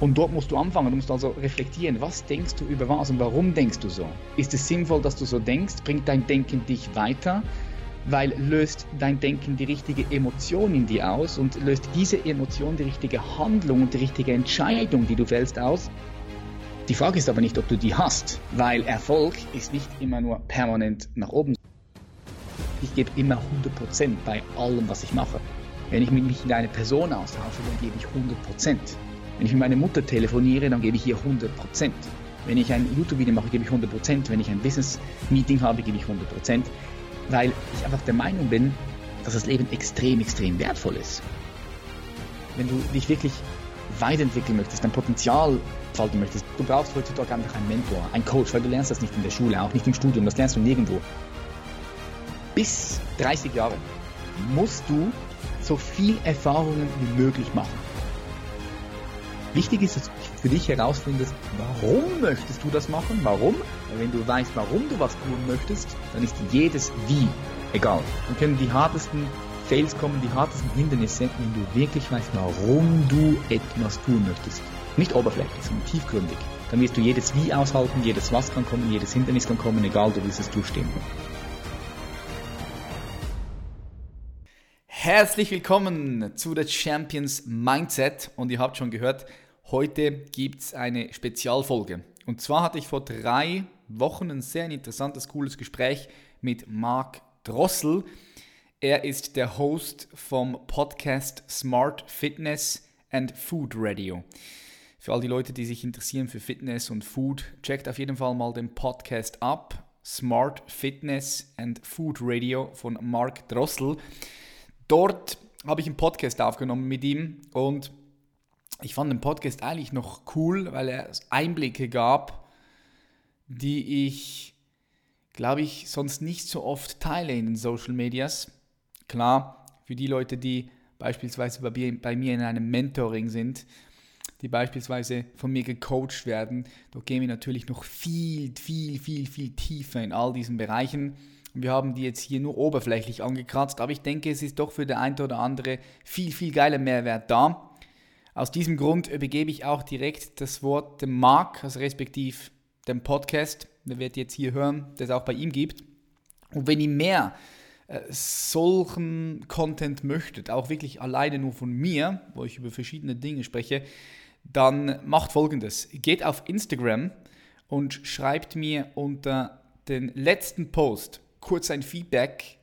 Und dort musst du anfangen, du musst also reflektieren, was denkst du über was und warum denkst du so? Ist es sinnvoll, dass du so denkst? Bringt dein Denken dich weiter? Weil löst dein Denken die richtige Emotion in dir aus und löst diese Emotion die richtige Handlung und die richtige Entscheidung, die du fällst, aus? Die Frage ist aber nicht, ob du die hast, weil Erfolg ist nicht immer nur permanent nach oben. Ich gebe immer 100% bei allem, was ich mache. Wenn ich mich mit einer Person austausche, dann gebe ich 100%. Wenn ich mit meiner Mutter telefoniere, dann gebe ich ihr 100%. Wenn ich ein YouTube-Video mache, gebe ich 100%. Wenn ich ein Business-Meeting habe, gebe ich 100%. Weil ich einfach der Meinung bin, dass das Leben extrem, extrem wertvoll ist. Wenn du dich wirklich weiterentwickeln möchtest, dein Potenzial entfalten möchtest, du brauchst heutzutage einfach einen Mentor, einen Coach, weil du lernst das nicht in der Schule, auch nicht im Studium, das lernst du nirgendwo. Bis 30 Jahre musst du so viel Erfahrungen wie möglich machen. Wichtig ist, dass du für dich herausfindest, warum möchtest du das machen? Warum? Weil wenn du weißt, warum du was tun möchtest, dann ist jedes Wie egal. Dann können die hartesten Fails kommen, die hartesten Hindernisse, wenn du wirklich weißt, warum du etwas tun möchtest. Nicht oberflächlich, sondern tiefgründig. Dann wirst du jedes Wie aushalten, jedes Was kann kommen, jedes Hindernis kann kommen, egal, du wirst es durchstehen. Herzlich willkommen zu der Champions Mindset und ihr habt schon gehört, heute gibt es eine Spezialfolge. Und zwar hatte ich vor drei Wochen ein sehr interessantes, cooles Gespräch mit Marc Drossel. Er ist der Host vom Podcast Smart Fitness and Food Radio. Für all die Leute, die sich interessieren für Fitness und Food, checkt auf jeden Fall mal den Podcast ab. Smart Fitness and Food Radio von Marc Drossel. Dort habe ich einen Podcast aufgenommen mit ihm und ich fand den Podcast eigentlich noch cool, weil er Einblicke gab, die ich, glaube ich, sonst nicht so oft teile in den Social Medias. Klar, für die Leute, die beispielsweise bei mir in einem Mentoring sind, die beispielsweise von mir gecoacht werden, da gehen wir natürlich noch viel, viel, viel, viel tiefer in all diesen Bereichen. Wir haben die jetzt hier nur oberflächlich angekratzt, aber ich denke, es ist doch für der eine oder andere viel, viel geiler Mehrwert da. Aus diesem Grund übergebe ich auch direkt das Wort dem Marc, also respektiv dem Podcast, der wird jetzt hier hören, das es auch bei ihm gibt. Und wenn ihr mehr äh, solchen Content möchtet, auch wirklich alleine nur von mir, wo ich über verschiedene Dinge spreche, dann macht folgendes. Geht auf Instagram und schreibt mir unter den letzten Post kurz ein Feedback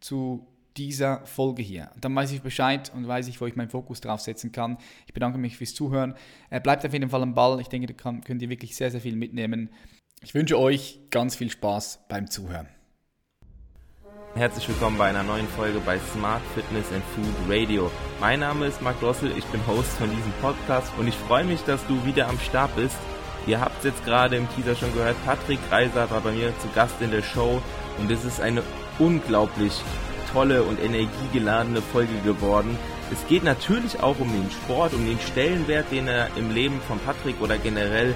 zu dieser Folge hier. Dann weiß ich Bescheid und weiß ich, wo ich meinen Fokus drauf setzen kann. Ich bedanke mich fürs Zuhören. Äh, bleibt auf jeden Fall am Ball. Ich denke, da könnt ihr wirklich sehr, sehr viel mitnehmen. Ich wünsche euch ganz viel Spaß beim Zuhören. Herzlich willkommen bei einer neuen Folge bei Smart Fitness and Food Radio. Mein Name ist Marc Drossel, ich bin Host von diesem Podcast und ich freue mich, dass du wieder am Start bist. Ihr habt es jetzt gerade im Teaser schon gehört, Patrick Reiser war bei mir zu Gast in der Show und es ist eine unglaublich tolle und energiegeladene Folge geworden. Es geht natürlich auch um den Sport, um den Stellenwert, den er im Leben von Patrick oder generell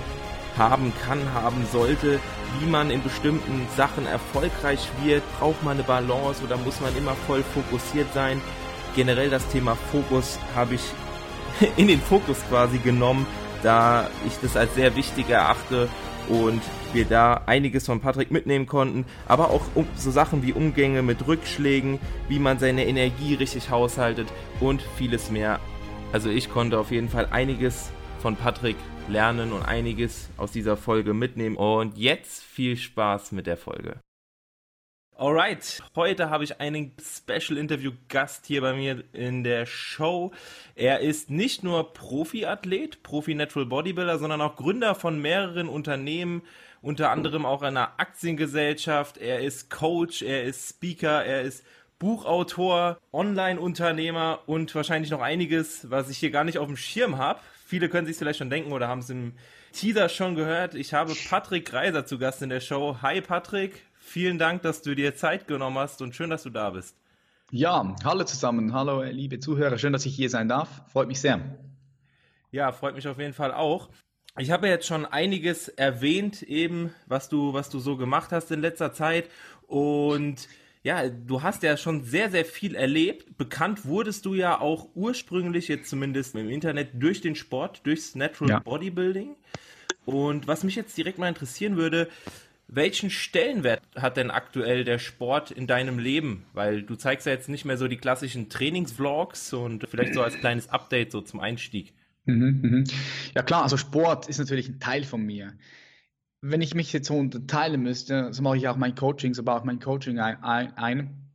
haben kann, haben sollte, wie man in bestimmten Sachen erfolgreich wird, braucht man eine Balance oder muss man immer voll fokussiert sein. Generell das Thema Fokus habe ich in den Fokus quasi genommen, da ich das als sehr wichtig erachte und wir da einiges von Patrick mitnehmen konnten, aber auch so Sachen wie Umgänge mit Rückschlägen, wie man seine Energie richtig haushaltet und vieles mehr. Also ich konnte auf jeden Fall einiges von Patrick lernen und einiges aus dieser Folge mitnehmen. Und jetzt viel Spaß mit der Folge. Alright, heute habe ich einen Special Interview Gast hier bei mir in der Show. Er ist nicht nur Profiathlet, Profi Natural Bodybuilder, sondern auch Gründer von mehreren Unternehmen, unter anderem auch einer Aktiengesellschaft. Er ist Coach, er ist Speaker, er ist Buchautor, Online-Unternehmer und wahrscheinlich noch einiges, was ich hier gar nicht auf dem Schirm habe. Viele können sich vielleicht schon denken oder haben es im Teaser schon gehört. Ich habe Patrick Greiser zu Gast in der Show. Hi Patrick, Vielen Dank, dass du dir Zeit genommen hast und schön, dass du da bist. Ja, hallo zusammen, hallo liebe Zuhörer, schön, dass ich hier sein darf. Freut mich sehr. Ja, freut mich auf jeden Fall auch. Ich habe jetzt schon einiges erwähnt, eben, was du, was du so gemacht hast in letzter Zeit. Und ja, du hast ja schon sehr, sehr viel erlebt. Bekannt wurdest du ja auch ursprünglich, jetzt zumindest im Internet, durch den Sport, durchs Natural ja. Bodybuilding. Und was mich jetzt direkt mal interessieren würde, welchen Stellenwert hat denn aktuell der Sport in deinem Leben? Weil du zeigst ja jetzt nicht mehr so die klassischen Trainingsvlogs und vielleicht so als kleines Update so zum Einstieg. Mhm, mhm. Ja klar, also Sport ist natürlich ein Teil von mir. Wenn ich mich jetzt so unterteilen müsste, so mache ich auch mein Coaching, so baue ich mein Coaching ein, ein,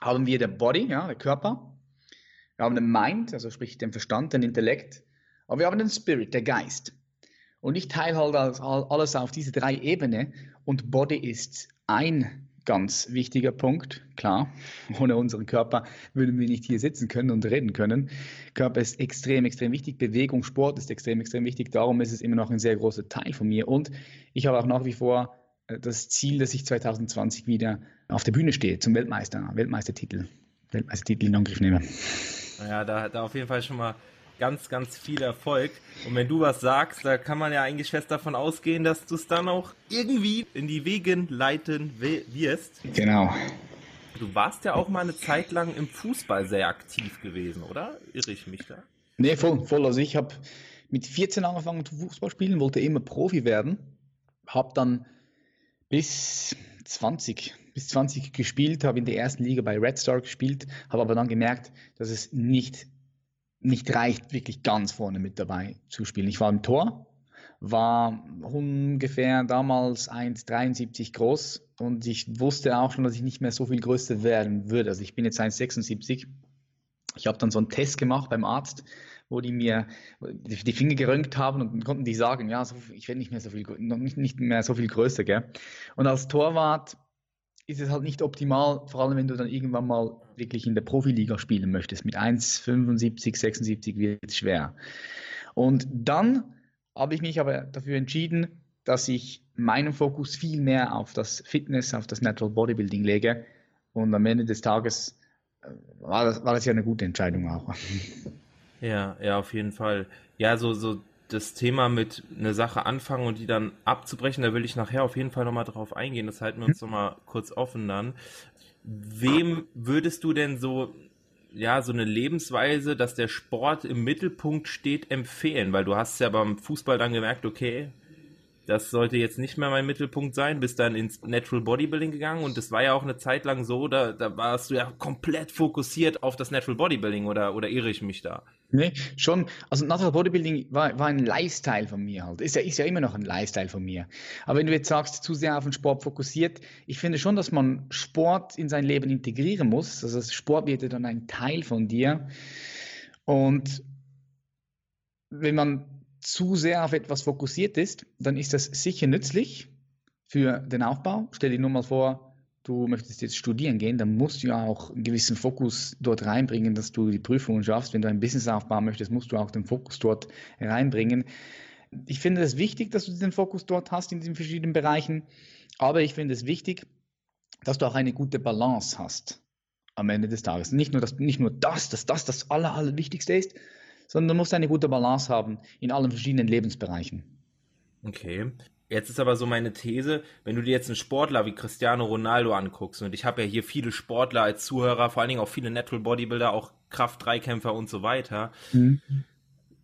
haben wir der Body, ja, der Körper, wir haben den Mind, also sprich den Verstand, den Intellekt, aber wir haben den Spirit, der Geist. Und ich teile halt alles auf diese drei Ebenen und Body ist ein ganz wichtiger Punkt. Klar, ohne unseren Körper würden wir nicht hier sitzen können und reden können. Körper ist extrem, extrem wichtig. Bewegung, Sport ist extrem, extrem wichtig. Darum ist es immer noch ein sehr großer Teil von mir. Und ich habe auch nach wie vor äh, das Ziel, dass ich 2020 wieder auf der Bühne stehe zum Weltmeister, Weltmeistertitel, Weltmeistertitel in Angriff nehme. Naja, da, da auf jeden Fall schon mal ganz, ganz viel Erfolg. Und wenn du was sagst, da kann man ja eigentlich fest davon ausgehen, dass du es dann auch irgendwie in die Wegen leiten wirst. Genau. Du warst ja auch mal eine Zeit lang im Fußball sehr aktiv gewesen, oder? Irre ich mich da? Nee, voll, voll. Also ich habe mit 14 angefangen zu Fußball spielen, wollte immer Profi werden, habe dann bis 20, bis 20 gespielt, habe in der ersten Liga bei Red Star gespielt, habe aber dann gemerkt, dass es nicht nicht reicht, wirklich ganz vorne mit dabei zu spielen. Ich war im Tor, war ungefähr damals 1,73 groß und ich wusste auch schon, dass ich nicht mehr so viel größer werden würde. Also ich bin jetzt 1,76. Ich habe dann so einen Test gemacht beim Arzt, wo die mir die Finger gerönt haben und konnten die sagen, ja, ich werde nicht mehr so viel, nicht mehr so viel größer, gell? Und als Torwart ist es halt nicht optimal, vor allem wenn du dann irgendwann mal wirklich in der Profiliga spielen möchtest. Mit 1,75, 76 wird es schwer. Und dann habe ich mich aber dafür entschieden, dass ich meinen Fokus viel mehr auf das Fitness, auf das Natural Bodybuilding lege. Und am Ende des Tages äh, war das, war das ja eine gute Entscheidung auch. Ja, ja, auf jeden Fall. Ja, so, so das Thema mit eine Sache anfangen und die dann abzubrechen, da will ich nachher auf jeden Fall nochmal drauf eingehen. Das halten wir uns nochmal kurz offen dann. Wem würdest du denn so, ja, so eine Lebensweise, dass der Sport im Mittelpunkt steht, empfehlen? Weil du hast ja beim Fußball dann gemerkt, okay, das sollte jetzt nicht mehr mein Mittelpunkt sein, bist dann ins Natural Bodybuilding gegangen und das war ja auch eine Zeit lang so, da, da warst du ja komplett fokussiert auf das Natural Bodybuilding oder, oder irre ich mich da? Nee, schon. Also Natural Bodybuilding war, war ein Lifestyle von mir halt. Ist ja, ist ja immer noch ein Lifestyle von mir. Aber wenn du jetzt sagst, zu sehr auf den Sport fokussiert, ich finde schon, dass man Sport in sein Leben integrieren muss. Also Sport wird ja dann ein Teil von dir. Und wenn man zu sehr auf etwas fokussiert ist, dann ist das sicher nützlich für den Aufbau. Stell dir nur mal vor, du möchtest jetzt studieren gehen, dann musst du ja auch einen gewissen Fokus dort reinbringen, dass du die Prüfungen schaffst. Wenn du ein Business aufbauen möchtest, musst du auch den Fokus dort reinbringen. Ich finde es wichtig, dass du den Fokus dort hast in diesen verschiedenen Bereichen, aber ich finde es wichtig, dass du auch eine gute Balance hast am Ende des Tages. Nicht nur, dass, nicht nur das, dass das das Aller, Allerwichtigste ist, sondern du musst eine gute Balance haben in allen verschiedenen Lebensbereichen. Okay. Jetzt ist aber so meine These, wenn du dir jetzt einen Sportler wie Cristiano Ronaldo anguckst, und ich habe ja hier viele Sportler als Zuhörer, vor allen Dingen auch viele Natural Bodybuilder, auch Kraft-Dreikämpfer und so weiter, mhm.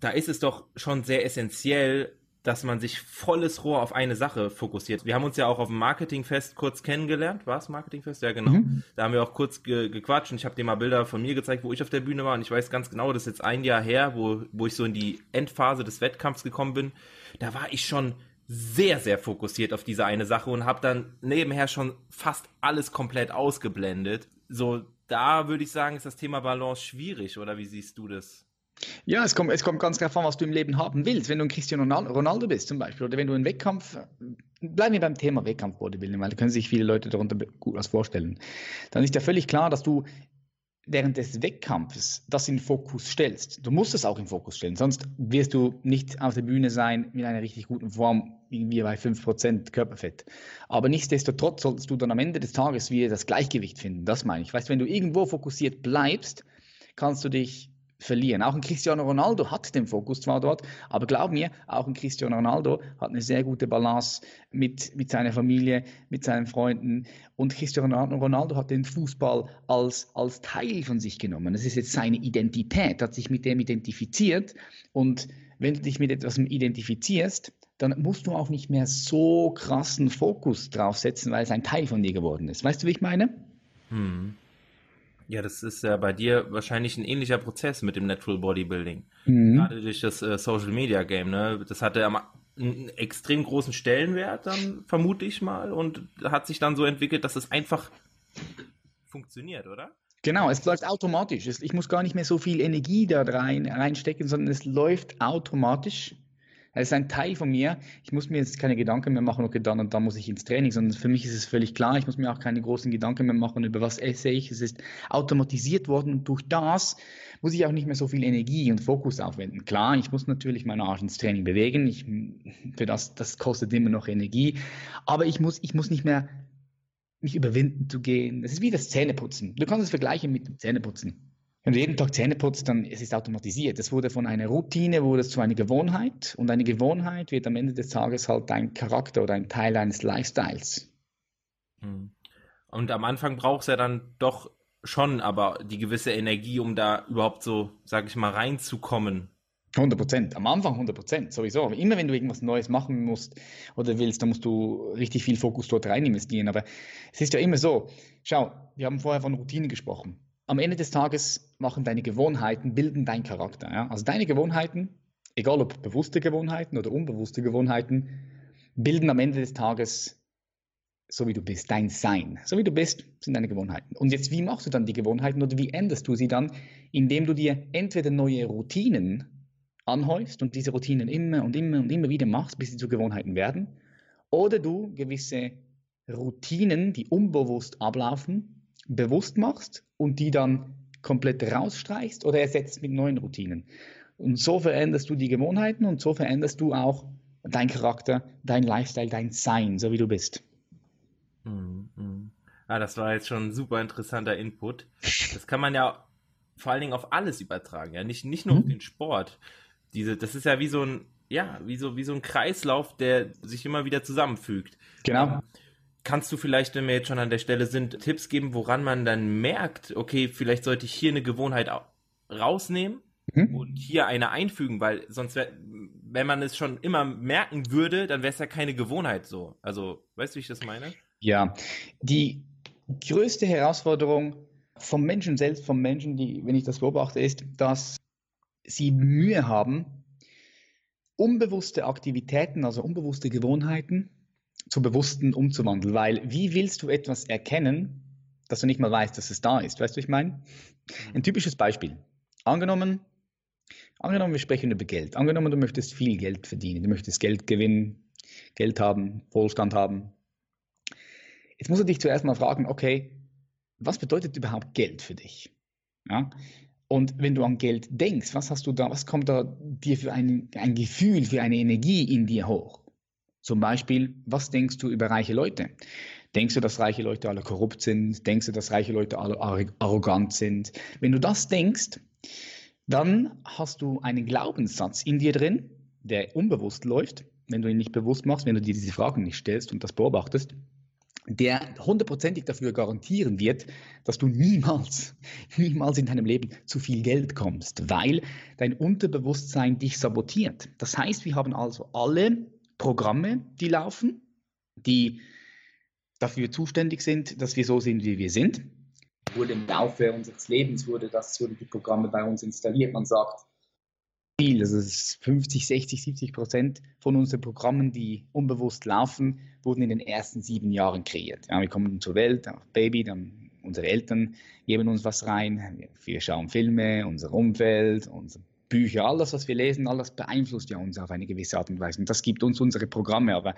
da ist es doch schon sehr essentiell, dass man sich volles Rohr auf eine Sache fokussiert. Wir haben uns ja auch auf dem Marketingfest kurz kennengelernt. War es Marketingfest? Ja, genau. Mhm. Da haben wir auch kurz ge gequatscht und ich habe dir mal Bilder von mir gezeigt, wo ich auf der Bühne war. Und ich weiß ganz genau, das ist jetzt ein Jahr her, wo, wo ich so in die Endphase des Wettkampfs gekommen bin. Da war ich schon sehr, sehr fokussiert auf diese eine Sache und habe dann nebenher schon fast alles komplett ausgeblendet. So, da würde ich sagen, ist das Thema Balance schwierig, oder wie siehst du das? Ja, es kommt, es kommt ganz darauf an, was du im Leben haben willst. Wenn du ein Cristiano Ronaldo bist zum Beispiel, oder wenn du einen Wettkampf, bleiben wir beim Thema Wettkampf-Bodybuilding, weil da können sich viele Leute darunter gut was vorstellen. Dann ist ja völlig klar, dass du während des Wettkampfes das in Fokus stellst. Du musst es auch in Fokus stellen, sonst wirst du nicht auf der Bühne sein mit einer richtig guten Form, irgendwie bei 5% Körperfett. Aber nichtsdestotrotz solltest du dann am Ende des Tages wieder das Gleichgewicht finden. Das meine ich. Weißt, wenn du irgendwo fokussiert bleibst, kannst du dich verlieren. Auch ein Cristiano Ronaldo hat den Fokus zwar dort, aber glaub mir, auch ein Cristiano Ronaldo hat eine sehr gute Balance mit, mit seiner Familie, mit seinen Freunden. Und Cristiano Ronaldo hat den Fußball als, als Teil von sich genommen. Das ist jetzt seine Identität, hat sich mit dem identifiziert. Und wenn du dich mit etwas identifizierst, dann musst du auch nicht mehr so krassen Fokus draufsetzen, weil es ein Teil von dir geworden ist. Weißt du, wie ich meine? Hm. Ja, das ist ja bei dir wahrscheinlich ein ähnlicher Prozess mit dem Natural Bodybuilding. Mhm. Gerade durch das äh, Social Media Game, ne? Das hatte einen extrem großen Stellenwert dann, vermute ich mal, und hat sich dann so entwickelt, dass es einfach funktioniert, oder? Genau, es läuft automatisch. Ich muss gar nicht mehr so viel Energie da rein, reinstecken, sondern es läuft automatisch. Es ist ein Teil von mir. Ich muss mir jetzt keine Gedanken mehr machen, okay, dann und dann muss ich ins Training, sondern für mich ist es völlig klar. Ich muss mir auch keine großen Gedanken mehr machen, über was esse ich. Es ist automatisiert worden und durch das muss ich auch nicht mehr so viel Energie und Fokus aufwenden. Klar, ich muss natürlich meinen Arsch ins Training bewegen. Ich, für das, das kostet immer noch Energie. Aber ich muss, ich muss nicht mehr mich überwinden zu gehen. Das ist wie das Zähneputzen. Du kannst es vergleichen mit dem Zähneputzen. Wenn du jeden Tag Zähne putzt, dann es ist automatisiert. Es wurde von einer Routine, wurde es zu einer Gewohnheit und eine Gewohnheit wird am Ende des Tages halt dein Charakter oder ein Teil deines Lifestyles. Hm. Und am Anfang braucht es ja dann doch schon aber die gewisse Energie, um da überhaupt so, sag ich mal, reinzukommen. 100 Prozent. Am Anfang 100 Prozent, sowieso. Aber immer wenn du irgendwas Neues machen musst oder willst, dann musst du richtig viel Fokus dort rein investieren. Aber es ist ja immer so. Schau, wir haben vorher von Routine gesprochen am Ende des Tages machen deine Gewohnheiten, bilden deinen Charakter. Ja? Also deine Gewohnheiten, egal ob bewusste Gewohnheiten oder unbewusste Gewohnheiten, bilden am Ende des Tages so wie du bist, dein Sein. So wie du bist, sind deine Gewohnheiten. Und jetzt, wie machst du dann die Gewohnheiten oder wie änderst du sie dann? Indem du dir entweder neue Routinen anhäufst und diese Routinen immer und immer und immer wieder machst, bis sie zu Gewohnheiten werden, oder du gewisse Routinen, die unbewusst ablaufen, bewusst machst und die dann komplett rausstreichst oder ersetzt mit neuen Routinen. Und so veränderst du die Gewohnheiten und so veränderst du auch dein Charakter, dein Lifestyle, dein Sein, so wie du bist. Mhm. Ah, das war jetzt schon ein super interessanter Input. Das kann man ja vor allen Dingen auf alles übertragen, ja, nicht, nicht nur mhm. auf den Sport. Diese, das ist ja wie so ein, ja, wie so, wie so ein Kreislauf, der sich immer wieder zusammenfügt. Genau. Ähm, Kannst du vielleicht, wenn wir jetzt schon an der Stelle sind, Tipps geben, woran man dann merkt, okay, vielleicht sollte ich hier eine Gewohnheit rausnehmen mhm. und hier eine einfügen, weil sonst, wär, wenn man es schon immer merken würde, dann wäre es ja keine Gewohnheit so. Also, weißt du, wie ich das meine? Ja, die größte Herausforderung vom Menschen selbst, vom Menschen, die, wenn ich das beobachte, ist, dass sie Mühe haben, unbewusste Aktivitäten, also unbewusste Gewohnheiten zu Bewussten umzuwandeln. Weil wie willst du etwas erkennen, dass du nicht mal weißt, dass es da ist? Weißt du, ich meine? Mhm. Ein typisches Beispiel. Angenommen, angenommen, wir sprechen über Geld. Angenommen, du möchtest viel Geld verdienen, du möchtest Geld gewinnen, Geld haben, Wohlstand haben. Jetzt musst du dich zuerst mal fragen, okay, was bedeutet überhaupt Geld für dich? Ja? Und wenn du an Geld denkst, was hast du da, was kommt da dir für ein, ein Gefühl, für eine Energie in dir hoch? Zum Beispiel, was denkst du über reiche Leute? Denkst du, dass reiche Leute alle korrupt sind? Denkst du, dass reiche Leute alle arrogant sind? Wenn du das denkst, dann hast du einen Glaubenssatz in dir drin, der unbewusst läuft, wenn du ihn nicht bewusst machst, wenn du dir diese Fragen nicht stellst und das beobachtest, der hundertprozentig dafür garantieren wird, dass du niemals, niemals in deinem Leben zu viel Geld kommst, weil dein Unterbewusstsein dich sabotiert. Das heißt, wir haben also alle Programme, die laufen, die dafür zuständig sind, dass wir so sind, wie wir sind. Wurde im Laufe unseres Lebens wurde das wurden die Programme bei uns installiert. Man sagt viel, also 50, 60, 70 Prozent von unseren Programmen, die unbewusst laufen, wurden in den ersten sieben Jahren kreiert. Ja, wir kommen zur Welt, Baby, dann unsere Eltern geben uns was rein, wir schauen Filme, unser Umfeld, unser Bücher, alles, was wir lesen, alles beeinflusst ja uns auf eine gewisse Art und Weise. Und das gibt uns unsere Programme. Aber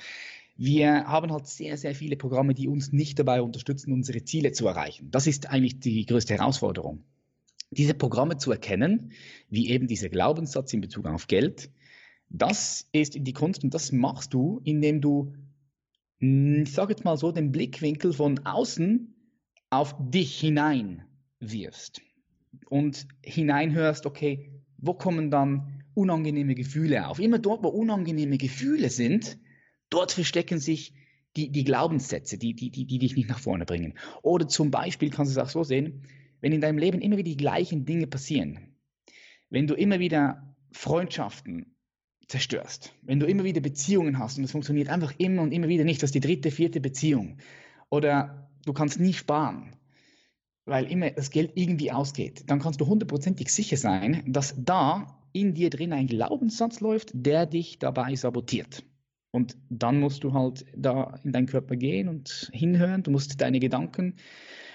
wir haben halt sehr, sehr viele Programme, die uns nicht dabei unterstützen, unsere Ziele zu erreichen. Das ist eigentlich die größte Herausforderung. Diese Programme zu erkennen, wie eben dieser Glaubenssatz in Bezug auf Geld, das ist die Kunst und das machst du, indem du, hm, ich sage jetzt mal so, den Blickwinkel von außen auf dich hinein wirfst. und hineinhörst, okay, wo kommen dann unangenehme Gefühle auf? Immer dort, wo unangenehme Gefühle sind, dort verstecken sich die, die Glaubenssätze, die, die, die, die dich nicht nach vorne bringen. Oder zum Beispiel kannst du es auch so sehen, wenn in deinem Leben immer wieder die gleichen Dinge passieren, wenn du immer wieder Freundschaften zerstörst, wenn du immer wieder Beziehungen hast und es funktioniert einfach immer und immer wieder nicht, das ist die dritte, vierte Beziehung, oder du kannst nie sparen, weil immer das Geld irgendwie ausgeht, dann kannst du hundertprozentig sicher sein, dass da in dir drin ein Glaubenssatz läuft, der dich dabei sabotiert. Und dann musst du halt da in deinen Körper gehen und hinhören. Du musst deine Gedanken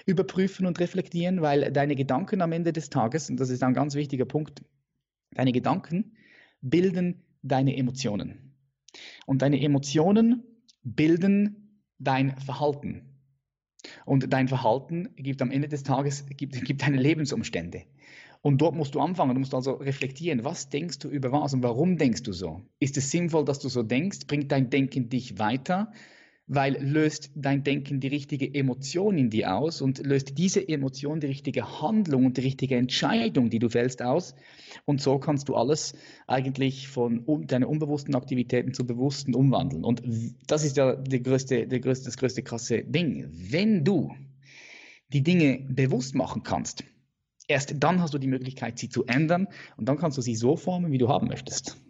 überprüfen und reflektieren, weil deine Gedanken am Ende des Tages, und das ist ein ganz wichtiger Punkt, deine Gedanken bilden deine Emotionen. Und deine Emotionen bilden dein Verhalten. Und dein Verhalten gibt am Ende des Tages gibt, gibt deine Lebensumstände. Und dort musst du anfangen. Du musst also reflektieren, was denkst du über was und warum denkst du so? Ist es sinnvoll, dass du so denkst? Bringt dein Denken dich weiter? Weil löst dein Denken die richtige Emotion in dir aus und löst diese Emotion die richtige Handlung und die richtige Entscheidung, die du fällst, aus. Und so kannst du alles eigentlich von um, deinen unbewussten Aktivitäten zu bewussten umwandeln. Und das ist ja die größte, die größte, das größte krasse Ding. Wenn du die Dinge bewusst machen kannst, Erst dann hast du die Möglichkeit, sie zu ändern und dann kannst du sie so formen, wie du haben möchtest.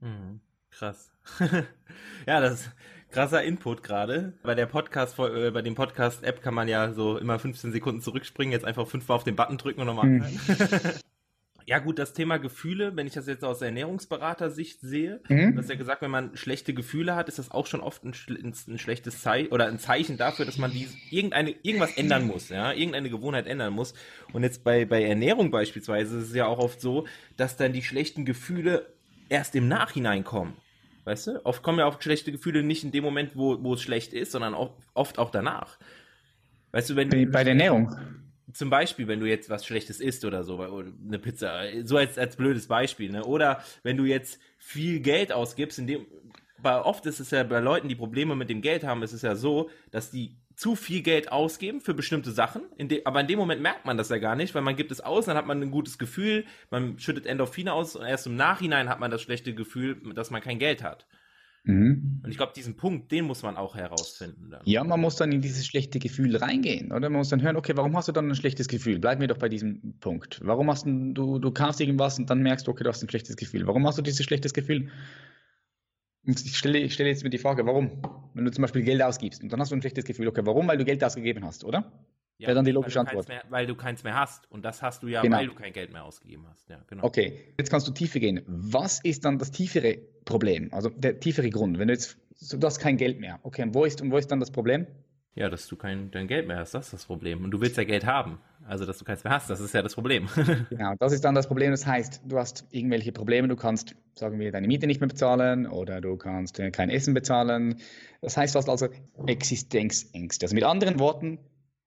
Mhm. Krass. ja, das krasser Input gerade. Bei der Podcast, äh, bei dem Podcast-App kann man ja so immer 15 Sekunden zurückspringen, jetzt einfach fünfmal auf den Button drücken und nochmal. Mhm. Ja gut, das Thema Gefühle, wenn ich das jetzt aus Ernährungsberater-Sicht sehe, mhm. du hast ja gesagt, wenn man schlechte Gefühle hat, ist das auch schon oft ein, ein schlechtes Zeichen oder ein Zeichen dafür, dass man die, irgendeine, irgendwas ändern muss, ja, irgendeine Gewohnheit ändern muss. Und jetzt bei, bei Ernährung beispielsweise ist es ja auch oft so, dass dann die schlechten Gefühle erst im Nachhinein kommen. Weißt du? Oft kommen ja auch schlechte Gefühle nicht in dem Moment, wo, wo es schlecht ist, sondern auch, oft auch danach. Weißt du, wenn bei, bei der Ernährung zum Beispiel, wenn du jetzt was Schlechtes isst oder so, eine Pizza, so als, als blödes Beispiel, ne? Oder wenn du jetzt viel Geld ausgibst, in dem, bei oft ist es ja bei Leuten, die Probleme mit dem Geld haben, ist es ja so, dass die zu viel Geld ausgeben für bestimmte Sachen, in aber in dem Moment merkt man das ja gar nicht, weil man gibt es aus, dann hat man ein gutes Gefühl, man schüttet Endorphine aus und erst im Nachhinein hat man das schlechte Gefühl, dass man kein Geld hat. Mhm. Und ich glaube, diesen Punkt, den muss man auch herausfinden. Dann. Ja, man muss dann in dieses schlechte Gefühl reingehen, oder? Man muss dann hören, okay, warum hast du dann ein schlechtes Gefühl? Bleiben wir doch bei diesem Punkt. Warum hast du, du, du kaufst irgendwas und dann merkst du, okay, du hast ein schlechtes Gefühl. Warum hast du dieses schlechtes Gefühl? Ich stelle, ich stelle jetzt mir die Frage, warum? Wenn du zum Beispiel Geld ausgibst und dann hast du ein schlechtes Gefühl, okay, warum? Weil du Geld ausgegeben hast, oder? Ja, Wäre dann die logische weil Antwort. Mehr, weil du keins mehr hast. Und das hast du ja, genau. weil du kein Geld mehr ausgegeben hast. Ja, genau. Okay, jetzt kannst du tiefer gehen. Was ist dann das tiefere Problem? Also der tiefere Grund, wenn du jetzt, du hast kein Geld mehr. Okay, und wo ist, und wo ist dann das Problem? Ja, dass du kein dein Geld mehr hast, das ist das Problem. Und du willst ja Geld haben. Also, dass du keins mehr hast, das ist ja das Problem. genau, das ist dann das Problem. Das heißt, du hast irgendwelche Probleme, du kannst, sagen wir, deine Miete nicht mehr bezahlen oder du kannst äh, kein Essen bezahlen. Das heißt, du hast also Existenzängste. Also mit anderen Worten,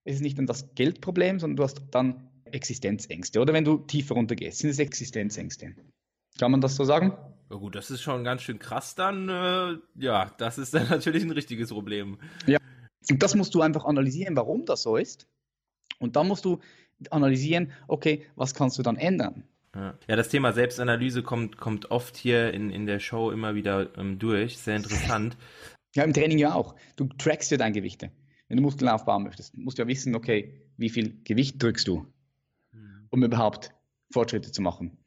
es ist nicht dann das Geldproblem, sondern du hast dann Existenzängste. Oder wenn du tiefer runtergehst, sind es Existenzängste. Kann man das so sagen? Ja gut, das ist schon ganz schön krass dann. Äh, ja, das ist dann natürlich ein richtiges Problem. Ja, und das musst du einfach analysieren, warum das so ist. Und dann musst du analysieren, okay, was kannst du dann ändern? Ja, ja das Thema Selbstanalyse kommt, kommt oft hier in, in der Show immer wieder ähm, durch. Sehr interessant. Ja, im Training ja auch. Du trackst ja deine Gewichte wenn du Muskeln aufbauen möchtest, musst du ja wissen, okay, wie viel Gewicht drückst du, mhm. um überhaupt Fortschritte zu machen.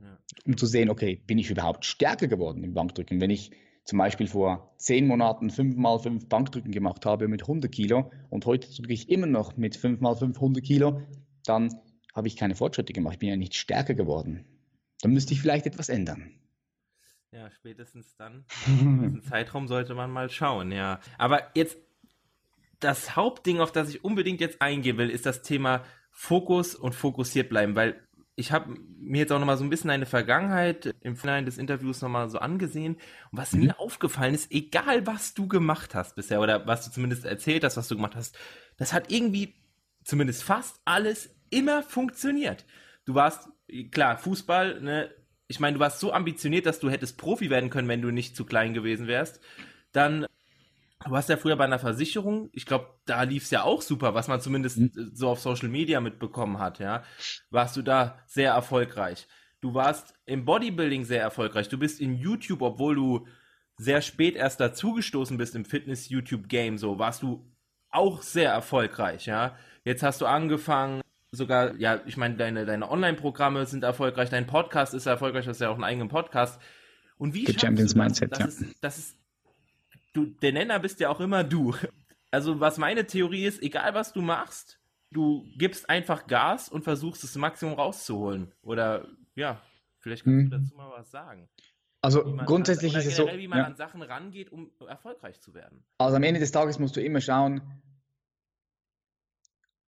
Ja. Um zu sehen, okay, bin ich überhaupt stärker geworden im Bankdrücken? Wenn ich zum Beispiel vor zehn Monaten fünf mal fünf Bankdrücken gemacht habe mit 100 Kilo und heute drücke ich immer noch mit fünf mal 500 Kilo, dann habe ich keine Fortschritte gemacht. Ich bin ja nicht stärker geworden. Dann müsste ich vielleicht etwas ändern. Ja, spätestens dann, in diesem Zeitraum sollte man mal schauen, ja. Aber jetzt das Hauptding, auf das ich unbedingt jetzt eingehen will, ist das Thema Fokus und fokussiert bleiben, weil ich habe mir jetzt auch nochmal so ein bisschen eine Vergangenheit im Finale des Interviews nochmal so angesehen. Und was mhm. mir aufgefallen ist, egal was du gemacht hast bisher oder was du zumindest erzählt hast, was du gemacht hast, das hat irgendwie zumindest fast alles immer funktioniert. Du warst, klar, Fußball, ne, ich meine, du warst so ambitioniert, dass du hättest Profi werden können, wenn du nicht zu klein gewesen wärst. Dann Du warst ja früher bei einer Versicherung. Ich glaube, da lief es ja auch super, was man zumindest mhm. so auf Social Media mitbekommen hat, ja. Warst du da sehr erfolgreich. Du warst im Bodybuilding sehr erfolgreich. Du bist in YouTube, obwohl du sehr spät erst dazugestoßen bist im Fitness-YouTube-Game, so warst du auch sehr erfolgreich, ja. Jetzt hast du angefangen, sogar, ja, ich meine, deine, deine Online-Programme sind erfolgreich, dein Podcast ist erfolgreich, du hast ja auch einen eigenen Podcast. Und wie The Champions du das, Mindset, das ja. Ist, das ist, du, der Nenner bist ja auch immer du. Also, was meine Theorie ist, egal was du machst, du gibst einfach Gas und versuchst das Maximum rauszuholen. Oder, ja, vielleicht kannst hm. du dazu mal was sagen. Also grundsätzlich an, ist es so. Wie man ja. an Sachen rangeht, um erfolgreich zu werden. Also am Ende des Tages musst du immer schauen,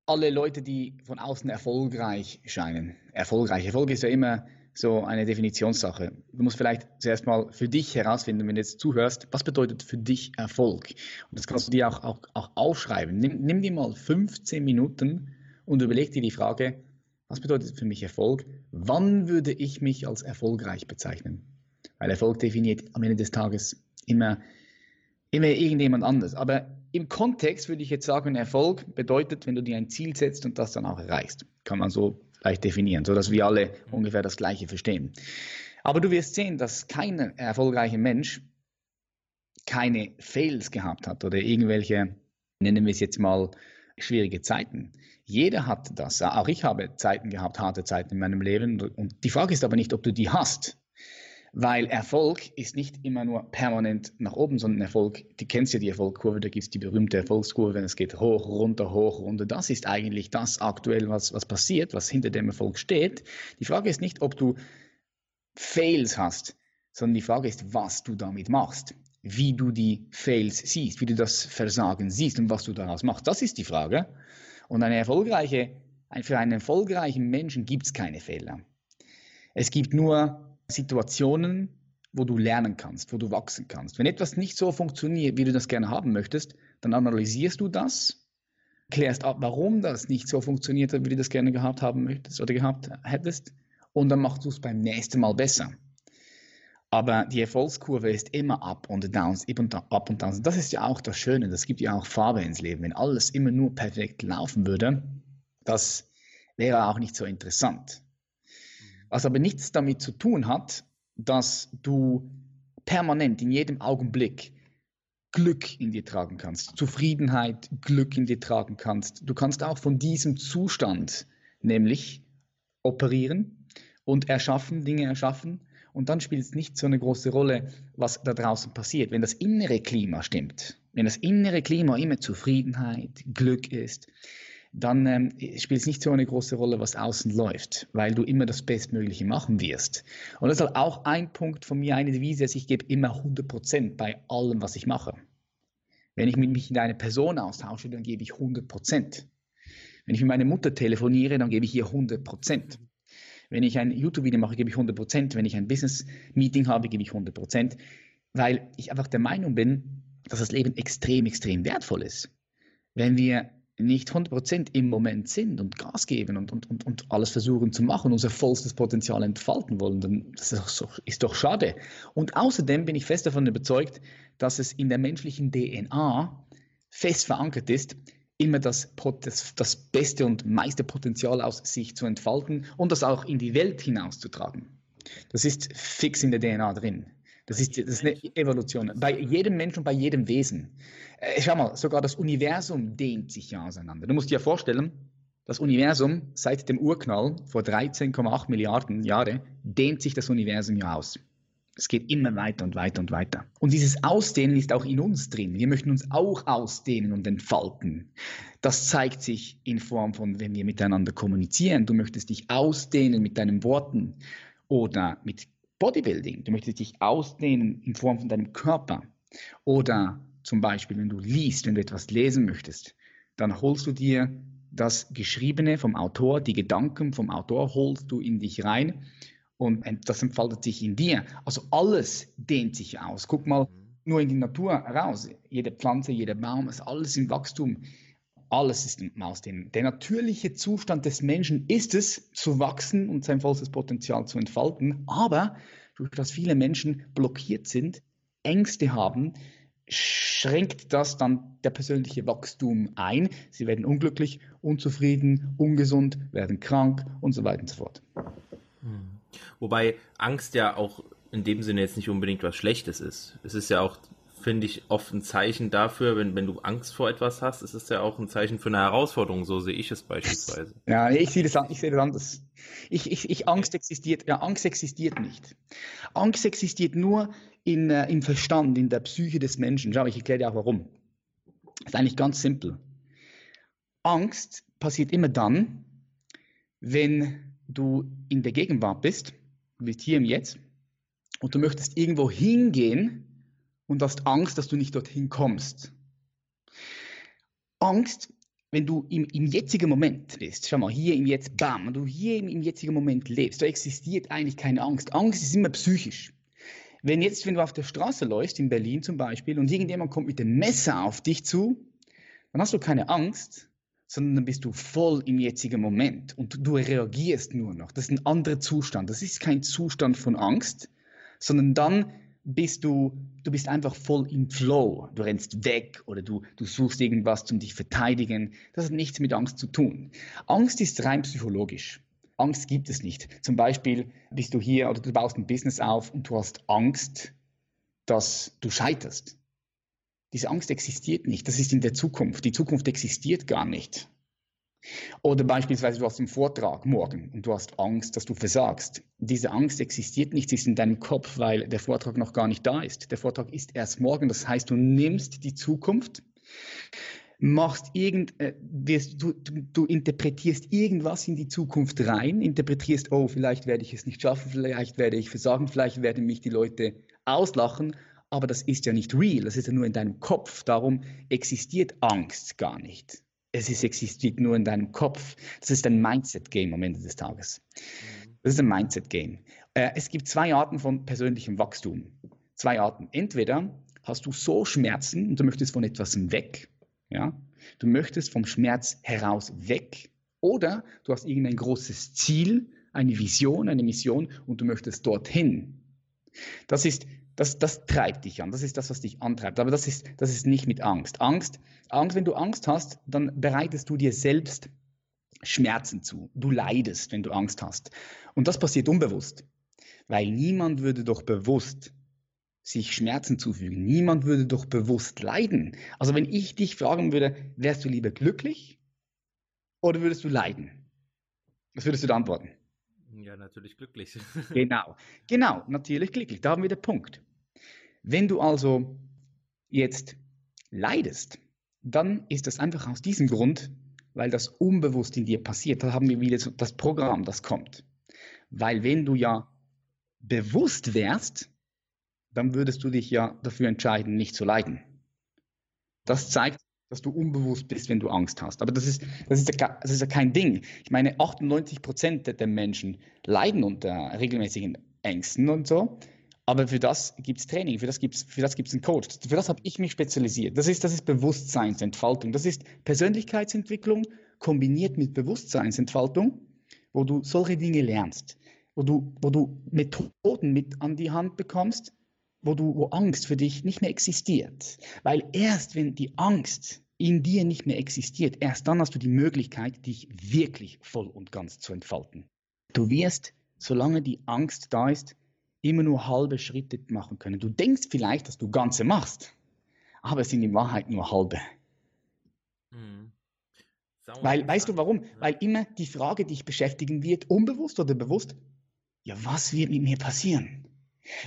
alle Leute, die von außen erfolgreich scheinen. Erfolgreich. Erfolg ist ja immer so eine Definitionssache. Du musst vielleicht zuerst mal für dich herausfinden, wenn du jetzt zuhörst, was bedeutet für dich Erfolg? Und das kannst du dir auch, auch, auch aufschreiben. Nimm, nimm dir mal 15 Minuten und überleg dir die Frage, was bedeutet für mich Erfolg? Wann würde ich mich als erfolgreich bezeichnen? Weil Erfolg definiert am Ende des Tages immer, immer irgendjemand anders. Aber im Kontext würde ich jetzt sagen, Erfolg bedeutet, wenn du dir ein Ziel setzt und das dann auch erreichst. Kann man so leicht definieren, sodass wir alle ungefähr das Gleiche verstehen. Aber du wirst sehen, dass kein erfolgreicher Mensch keine Fails gehabt hat oder irgendwelche, nennen wir es jetzt mal, schwierige Zeiten. Jeder hat das. Auch ich habe Zeiten gehabt, harte Zeiten in meinem Leben. Und die Frage ist aber nicht, ob du die hast, weil Erfolg ist nicht immer nur permanent nach oben, sondern Erfolg, du kennst ja die Erfolgskurve, da gibt es die berühmte Erfolgskurve, es geht hoch, runter, hoch, runter. Das ist eigentlich das aktuell, was, was passiert, was hinter dem Erfolg steht. Die Frage ist nicht, ob du Fails hast, sondern die Frage ist, was du damit machst, wie du die Fails siehst, wie du das Versagen siehst und was du daraus machst. Das ist die Frage. Und eine erfolgreiche, für einen erfolgreichen Menschen gibt es keine Fehler. Es gibt nur Situationen, wo du lernen kannst, wo du wachsen kannst. Wenn etwas nicht so funktioniert, wie du das gerne haben möchtest, dann analysierst du das, klärst ab, warum das nicht so funktioniert hat, wie du das gerne gehabt haben möchtest oder gehabt hättest, und dann machst du es beim nächsten Mal besser. Aber die Erfolgskurve ist immer up und downs, up und downs. Das ist ja auch das Schöne, das gibt ja auch Farbe ins Leben. Wenn alles immer nur perfekt laufen würde, das wäre auch nicht so interessant. Was aber nichts damit zu tun hat, dass du permanent in jedem Augenblick Glück in dir tragen kannst, Zufriedenheit, Glück in dir tragen kannst. Du kannst auch von diesem Zustand nämlich operieren und erschaffen, Dinge erschaffen. Und dann spielt es nicht so eine große Rolle, was da draußen passiert. Wenn das innere Klima stimmt, wenn das innere Klima immer Zufriedenheit, Glück ist, dann ähm, spielt es nicht so eine große Rolle, was außen läuft, weil du immer das Bestmögliche machen wirst. Und das ist halt auch ein Punkt von mir, eine Devise, dass ich gebe immer 100 Prozent bei allem, was ich mache. Wenn ich mich mit einer Person austausche, dann gebe ich 100 Prozent. Wenn ich mit meiner Mutter telefoniere, dann gebe ich ihr 100 Prozent. Wenn ich ein YouTube-Video mache, gebe ich 100 Prozent. Wenn ich ein Business-Meeting habe, gebe ich 100 Prozent, weil ich einfach der Meinung bin, dass das Leben extrem, extrem wertvoll ist. Wenn wir nicht 100% im Moment sind und Gas geben und, und, und, und alles versuchen zu machen, unser vollstes Potenzial entfalten wollen, dann das ist, doch so, ist doch schade. Und außerdem bin ich fest davon überzeugt, dass es in der menschlichen DNA fest verankert ist, immer das, das, das beste und meiste Potenzial aus sich zu entfalten und das auch in die Welt hinauszutragen. Das ist fix in der DNA drin. Das ist, das ist eine Evolution. Bei jedem Menschen und bei jedem Wesen. Äh, schau mal, sogar das Universum dehnt sich ja auseinander. Du musst dir vorstellen, das Universum seit dem Urknall vor 13,8 Milliarden Jahren dehnt sich das Universum ja aus. Es geht immer weiter und weiter und weiter. Und dieses Ausdehnen ist auch in uns drin. Wir möchten uns auch ausdehnen und entfalten. Das zeigt sich in Form von, wenn wir miteinander kommunizieren. Du möchtest dich ausdehnen mit deinen Worten oder mit Bodybuilding, du möchtest dich ausdehnen in Form von deinem Körper. Oder zum Beispiel, wenn du liest, wenn du etwas lesen möchtest, dann holst du dir das Geschriebene vom Autor, die Gedanken vom Autor holst du in dich rein und das entfaltet sich in dir. Also alles dehnt sich aus. Guck mal nur in die Natur raus. Jede Pflanze, jeder Baum, ist alles im Wachstum. Alles ist im Ausdehnen. Der natürliche Zustand des Menschen ist es, zu wachsen und sein vollstes Potenzial zu entfalten. Aber durch das viele Menschen blockiert sind, Ängste haben, schränkt das dann der persönliche Wachstum ein. Sie werden unglücklich, unzufrieden, ungesund, werden krank und so weiter und so fort. Hm. Wobei Angst ja auch in dem Sinne jetzt nicht unbedingt was Schlechtes ist. Es ist ja auch, finde ich, oft ein Zeichen dafür, wenn, wenn du Angst vor etwas hast, ist es ja auch ein Zeichen für eine Herausforderung, so sehe ich es beispielsweise. Ja, ich sehe das, ich sehe das anders. Ich, ich, ich, Angst existiert, ja, Angst existiert nicht. Angst existiert nur in, äh, im Verstand, in der Psyche des Menschen. Schau, ich erkläre dir auch warum. Das ist eigentlich ganz simpel. Angst passiert immer dann, wenn du in der Gegenwart bist, du hier im Jetzt und du möchtest irgendwo hingehen und hast Angst, dass du nicht dorthin kommst. Angst, wenn du im, im jetzigen Moment bist, schau mal, hier im Jetzt, bam, und du hier im, im jetzigen Moment lebst, da existiert eigentlich keine Angst. Angst ist immer psychisch. Wenn jetzt, wenn du auf der Straße läufst, in Berlin zum Beispiel, und irgendjemand kommt mit dem Messer auf dich zu, dann hast du keine Angst, sondern dann bist du voll im jetzigen Moment und du reagierst nur noch. Das ist ein anderer Zustand. Das ist kein Zustand von Angst, sondern dann bist du, du bist einfach voll im Flow. Du rennst weg oder du, du suchst irgendwas zum dich verteidigen. Das hat nichts mit Angst zu tun. Angst ist rein psychologisch. Angst gibt es nicht. Zum Beispiel bist du hier oder du baust ein Business auf und du hast Angst, dass du scheiterst. Diese Angst existiert nicht. Das ist in der Zukunft. Die Zukunft existiert gar nicht. Oder beispielsweise, du hast einen Vortrag morgen und du hast Angst, dass du versagst. Diese Angst existiert nicht, sie ist in deinem Kopf, weil der Vortrag noch gar nicht da ist. Der Vortrag ist erst morgen. Das heißt, du nimmst die Zukunft, machst irgend, äh, wirst, du, du, du interpretierst irgendwas in die Zukunft rein, interpretierst, oh, vielleicht werde ich es nicht schaffen, vielleicht werde ich versagen, vielleicht werden mich die Leute auslachen aber das ist ja nicht real, das ist ja nur in deinem Kopf. Darum existiert Angst gar nicht. Es ist, existiert nur in deinem Kopf. Das ist ein Mindset-Game am Ende des Tages. Mhm. Das ist ein Mindset-Game. Äh, es gibt zwei Arten von persönlichem Wachstum. Zwei Arten. Entweder hast du so Schmerzen und du möchtest von etwas weg. Ja? Du möchtest vom Schmerz heraus weg. Oder du hast irgendein großes Ziel, eine Vision, eine Mission und du möchtest dorthin. Das ist das, das treibt dich an, das ist das, was dich antreibt. Aber das ist, das ist nicht mit Angst. Angst, Angst, wenn du Angst hast, dann bereitest du dir selbst Schmerzen zu. Du leidest, wenn du Angst hast. Und das passiert unbewusst, weil niemand würde doch bewusst sich Schmerzen zufügen. Niemand würde doch bewusst leiden. Also wenn ich dich fragen würde, wärst du lieber glücklich oder würdest du leiden? Was würdest du da antworten? Ja, natürlich glücklich. genau, genau, natürlich glücklich. Da haben wir den Punkt. Wenn du also jetzt leidest, dann ist das einfach aus diesem Grund, weil das unbewusst in dir passiert. Da haben wir wieder das Programm, das kommt. Weil wenn du ja bewusst wärst, dann würdest du dich ja dafür entscheiden, nicht zu leiden. Das zeigt, dass du unbewusst bist, wenn du Angst hast. Aber das ist, das ist, ja, das ist ja kein Ding. Ich meine, 98 Prozent der Menschen leiden unter regelmäßigen Ängsten und so. Aber für das gibt es Training, für das gibt es einen Coach. Für das habe ich mich spezialisiert. Das ist, das ist Bewusstseinsentfaltung. Das ist Persönlichkeitsentwicklung kombiniert mit Bewusstseinsentfaltung, wo du solche Dinge lernst, wo du, wo du Methoden mit an die Hand bekommst, wo du, wo Angst für dich nicht mehr existiert. Weil erst wenn die Angst in dir nicht mehr existiert, erst dann hast du die Möglichkeit, dich wirklich voll und ganz zu entfalten. Du wirst, solange die Angst da ist, immer nur halbe Schritte machen können. Du denkst vielleicht, dass du ganze machst, aber es sind in Wahrheit nur halbe. Mhm. Weil, weißt du warum? Ja. Weil immer die Frage dich beschäftigen wird, unbewusst oder bewusst, ja, was wird mit mir passieren?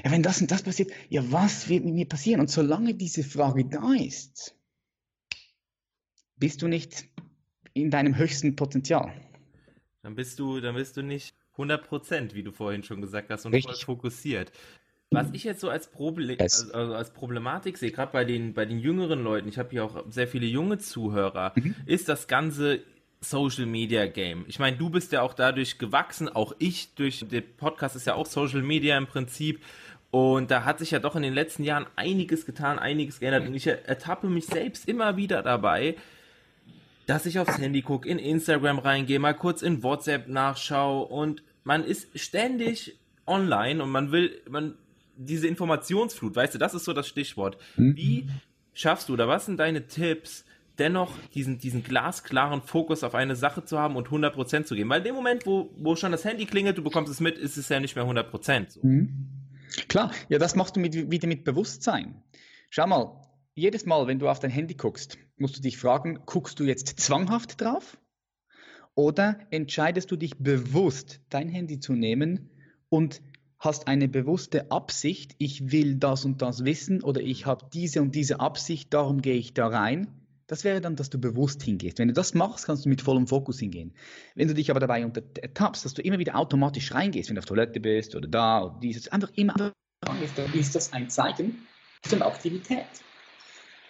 Ja, wenn das und das passiert, ja, was wird mit mir passieren? Und solange diese Frage da ist, bist du nicht in deinem höchsten Potenzial. Dann bist du, dann bist du nicht 100 Prozent, wie du vorhin schon gesagt hast, und Richtig. voll fokussiert. Was ich jetzt so als, Proble also als Problematik sehe, gerade bei den, bei den jüngeren Leuten, ich habe hier auch sehr viele junge Zuhörer, mhm. ist das ganze Social Media Game. Ich meine, du bist ja auch dadurch gewachsen, auch ich durch der Podcast ist ja auch Social Media im Prinzip. Und da hat sich ja doch in den letzten Jahren einiges getan, einiges geändert. Und ich ertappe mich selbst immer wieder dabei, dass ich aufs Handy gucke, in Instagram reingehe, mal kurz in WhatsApp nachschaue und man ist ständig online und man will, man, diese Informationsflut, weißt du, das ist so das Stichwort. Mhm. Wie schaffst du oder was sind deine Tipps, dennoch diesen, diesen glasklaren Fokus auf eine Sache zu haben und 100% zu geben? Weil in dem Moment, wo, wo schon das Handy klingelt, du bekommst es mit, ist es ja nicht mehr 100%. So. Mhm. Klar, ja, das machst du mit, wieder mit Bewusstsein. Schau mal, jedes Mal, wenn du auf dein Handy guckst, musst du dich fragen, guckst du jetzt zwanghaft drauf oder entscheidest du dich bewusst, dein Handy zu nehmen und hast eine bewusste Absicht, ich will das und das wissen oder ich habe diese und diese Absicht, darum gehe ich da rein. Das wäre dann, dass du bewusst hingehst. Wenn du das machst, kannst du mit vollem Fokus hingehen. Wenn du dich aber dabei ertappst, dass du immer wieder automatisch reingehst, wenn du auf Toilette bist oder da oder dieses, einfach immer ist, dann ist das ein Zeichen von Aktivität.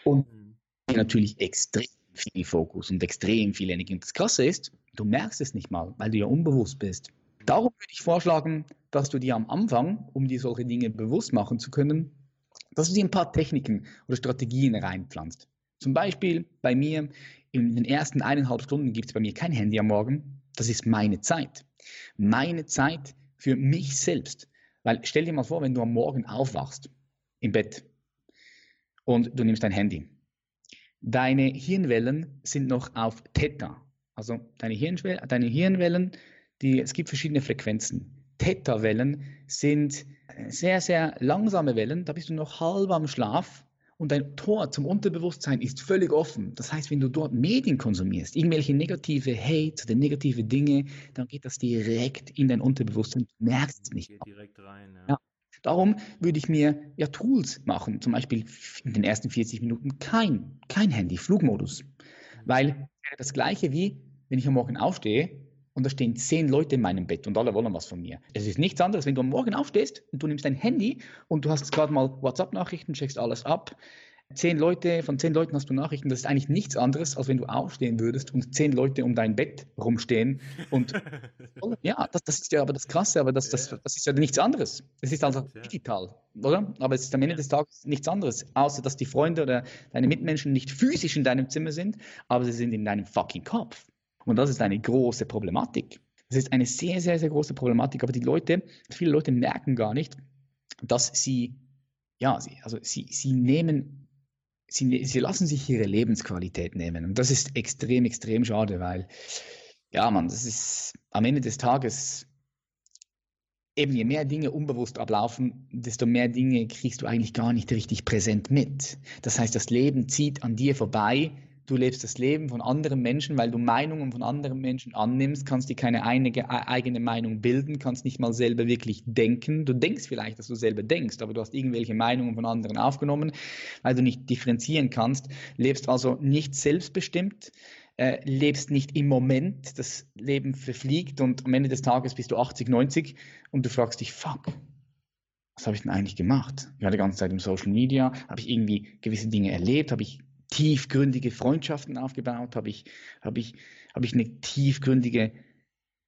Und mhm. natürlich extrem viel Fokus und extrem viel Energie. Und das Krasse ist, du merkst es nicht mal, weil du ja unbewusst bist. Darum würde ich vorschlagen, dass du dir am Anfang, um dir solche Dinge bewusst machen zu können, dass du dir ein paar Techniken oder Strategien reinpflanzt. Zum Beispiel bei mir in den ersten eineinhalb Stunden gibt es bei mir kein Handy am Morgen. Das ist meine Zeit. Meine Zeit für mich selbst. Weil stell dir mal vor, wenn du am Morgen aufwachst im Bett und du nimmst dein Handy. Deine Hirnwellen sind noch auf Theta. Also deine, Hirnschwell deine Hirnwellen, die, es gibt verschiedene Frequenzen. Theta-Wellen sind sehr, sehr langsame Wellen. Da bist du noch halb am Schlaf und dein Tor zum Unterbewusstsein ist völlig offen. Das heißt, wenn du dort Medien konsumierst, irgendwelche negative Hate oder negative Dinge, dann geht das direkt in dein Unterbewusstsein. Du merkst es nicht. Geht direkt rein. Ja. ja. Darum würde ich mir ja Tools machen, zum Beispiel in den ersten 40 Minuten kein, kein Handy, Flugmodus. Weil das gleiche wie, wenn ich am Morgen aufstehe und da stehen zehn Leute in meinem Bett und alle wollen was von mir. Es ist nichts anderes, wenn du am Morgen aufstehst und du nimmst dein Handy und du hast gerade mal WhatsApp-Nachrichten, checkst alles ab, zehn Leute, von zehn Leuten hast du Nachrichten, das ist eigentlich nichts anderes, als wenn du aufstehen würdest und zehn Leute um dein Bett rumstehen. Und ja, das, das ist ja aber das Krasse, aber das, das, das ist ja nichts anderes. Es ist also digital, oder? Aber es ist am Ende des Tages nichts anderes, außer dass die Freunde oder deine Mitmenschen nicht physisch in deinem Zimmer sind, aber sie sind in deinem fucking Kopf. Und das ist eine große Problematik. Das ist eine sehr, sehr, sehr große Problematik. Aber die Leute, viele Leute merken gar nicht, dass sie, ja, sie, also sie, sie nehmen sie, ne-, sie lassen sich ihre Lebensqualität nehmen. Und das ist extrem, extrem schade, weil, ja, man, das ist am Ende des Tages eben je mehr Dinge unbewusst ablaufen, desto mehr Dinge kriegst du eigentlich gar nicht richtig präsent mit. Das heißt, das Leben zieht an dir vorbei du lebst das Leben von anderen Menschen, weil du Meinungen von anderen Menschen annimmst, kannst dir keine einige, eigene Meinung bilden, kannst nicht mal selber wirklich denken. Du denkst vielleicht, dass du selber denkst, aber du hast irgendwelche Meinungen von anderen aufgenommen, weil du nicht differenzieren kannst, lebst also nicht selbstbestimmt, äh, lebst nicht im Moment, das Leben verfliegt und am Ende des Tages bist du 80, 90 und du fragst dich, fuck, was habe ich denn eigentlich gemacht? Ich war die ganze Zeit im Social Media, habe ich irgendwie gewisse Dinge erlebt, habe ich tiefgründige Freundschaften aufgebaut, habe ich, habe ich, habe ich eine tiefgründige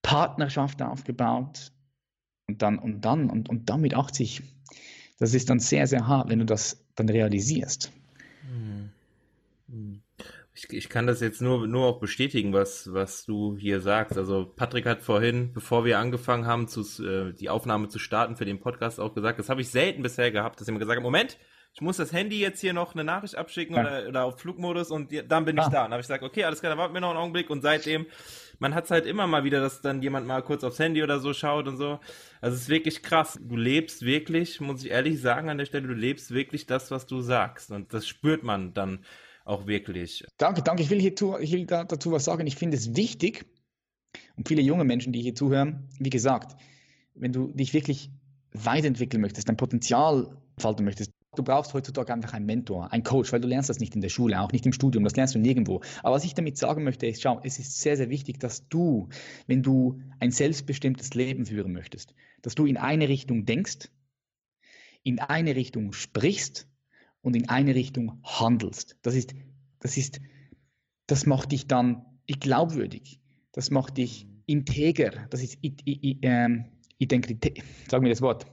Partnerschaft aufgebaut und dann und dann und, und dann mit 80. Das ist dann sehr, sehr hart, wenn du das dann realisierst. Hm. Ich, ich kann das jetzt nur, nur auch bestätigen, was, was du hier sagst. Also Patrick hat vorhin, bevor wir angefangen haben, zu, äh, die Aufnahme zu starten für den Podcast auch gesagt, das habe ich selten bisher gehabt, dass jemand gesagt hat, Moment, ich muss das Handy jetzt hier noch eine Nachricht abschicken ja. oder, oder, auf Flugmodus und dann bin ich ah. da. Und habe ich gesagt, okay, alles klar, dann warten wir noch einen Augenblick und seitdem, man hat es halt immer mal wieder, dass dann jemand mal kurz aufs Handy oder so schaut und so. Also es ist wirklich krass. Du lebst wirklich, muss ich ehrlich sagen an der Stelle, du lebst wirklich das, was du sagst. Und das spürt man dann auch wirklich. Danke, danke. Ich will, hierzu, ich will dazu was sagen. Ich finde es wichtig, und viele junge Menschen, die hier zuhören, wie gesagt, wenn du dich wirklich weiterentwickeln möchtest, dein Potenzial falten möchtest, Du brauchst heutzutage einfach einen Mentor, einen Coach, weil du lernst das nicht in der Schule, auch nicht im Studium, das lernst du nirgendwo. Aber was ich damit sagen möchte, ist, schau, es ist sehr, sehr wichtig, dass du, wenn du ein selbstbestimmtes Leben führen möchtest, dass du in eine Richtung denkst, in eine Richtung sprichst und in eine Richtung handelst. Das ist, das ist, das macht dich dann glaubwürdig. Das macht dich integer. Das ist ähm, Identität, sagen wir das Wort.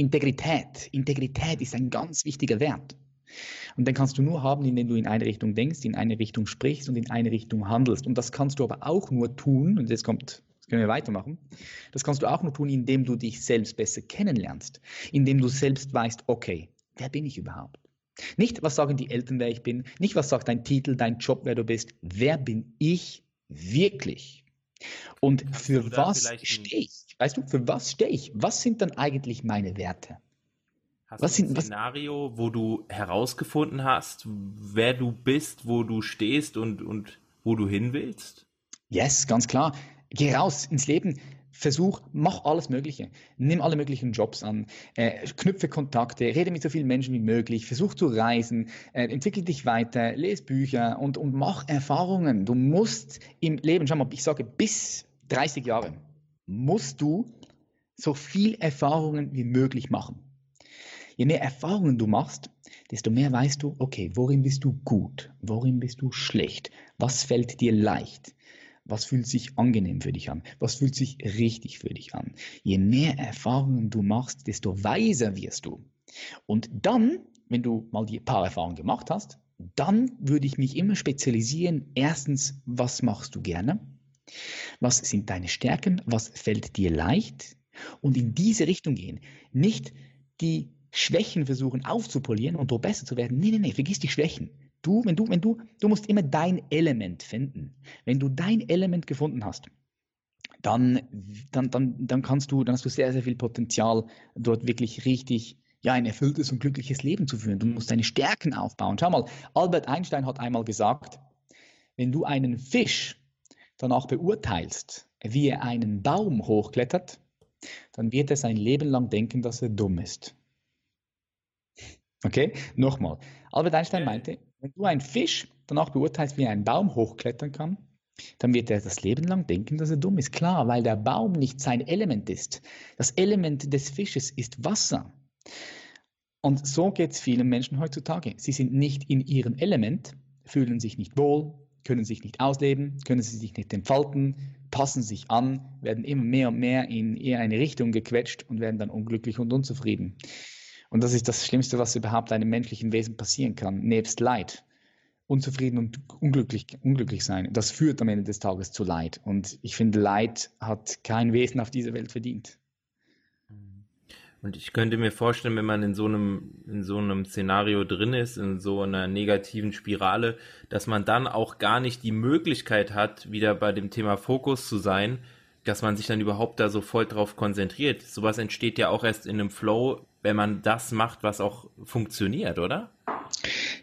Integrität. Integrität ist ein ganz wichtiger Wert. Und den kannst du nur haben, indem du in eine Richtung denkst, in eine Richtung sprichst und in eine Richtung handelst. Und das kannst du aber auch nur tun, und jetzt kommt, das können wir weitermachen, das kannst du auch nur tun, indem du dich selbst besser kennenlernst, indem du selbst weißt, okay, wer bin ich überhaupt? Nicht, was sagen die Eltern, wer ich bin, nicht, was sagt dein Titel, dein Job, wer du bist. Wer bin ich wirklich? Und für was stehe ich? Weißt du, für was stehe ich? Was sind dann eigentlich meine Werte? Hast was du ein Szenario, was? wo du herausgefunden hast, wer du bist, wo du stehst und, und wo du hin willst? Yes, ganz klar. Geh raus ins Leben. Versuch, mach alles Mögliche. Nimm alle möglichen Jobs an, äh, knüpfe Kontakte, rede mit so vielen Menschen wie möglich, versuch zu reisen, äh, entwickel dich weiter, lese Bücher und, und mach Erfahrungen. Du musst im Leben, schau mal, ich sage bis 30 Jahre, musst du so viel Erfahrungen wie möglich machen. Je mehr Erfahrungen du machst, desto mehr weißt du, okay, worin bist du gut, worin bist du schlecht, was fällt dir leicht, was fühlt sich angenehm für dich an, was fühlt sich richtig für dich an. Je mehr Erfahrungen du machst, desto weiser wirst du. Und dann, wenn du mal die paar Erfahrungen gemacht hast, dann würde ich mich immer spezialisieren. Erstens, was machst du gerne? Was sind deine Stärken? Was fällt dir leicht? Und in diese Richtung gehen. Nicht die Schwächen versuchen aufzupolieren und dort besser zu werden. Nee, nee, nee, vergiss die Schwächen. Du, wenn du, wenn du, du musst immer dein Element finden. Wenn du dein Element gefunden hast, dann, dann, dann, dann kannst du, dann hast du sehr, sehr viel Potenzial, dort wirklich richtig, ja, ein erfülltes und glückliches Leben zu führen. Du musst deine Stärken aufbauen. Schau mal, Albert Einstein hat einmal gesagt, wenn du einen Fisch danach beurteilst, wie er einen Baum hochklettert, dann wird er sein Leben lang denken, dass er dumm ist. Okay, nochmal. Albert Einstein meinte, wenn du einen Fisch danach beurteilst, wie er einen Baum hochklettern kann, dann wird er das Leben lang denken, dass er dumm ist. Klar, weil der Baum nicht sein Element ist. Das Element des Fisches ist Wasser. Und so geht es vielen Menschen heutzutage. Sie sind nicht in ihrem Element, fühlen sich nicht wohl, können sich nicht ausleben, können sie sich nicht entfalten, passen sich an, werden immer mehr und mehr in eher eine Richtung gequetscht und werden dann unglücklich und unzufrieden. Und das ist das Schlimmste, was überhaupt einem menschlichen Wesen passieren kann, nebst Leid. Unzufrieden und unglücklich, unglücklich sein. Das führt am Ende des Tages zu Leid. Und ich finde, Leid hat kein Wesen auf dieser Welt verdient. Und ich könnte mir vorstellen, wenn man in so einem, in so einem Szenario drin ist, in so einer negativen Spirale, dass man dann auch gar nicht die Möglichkeit hat, wieder bei dem Thema Fokus zu sein, dass man sich dann überhaupt da so voll drauf konzentriert. Sowas entsteht ja auch erst in einem Flow, wenn man das macht, was auch funktioniert, oder?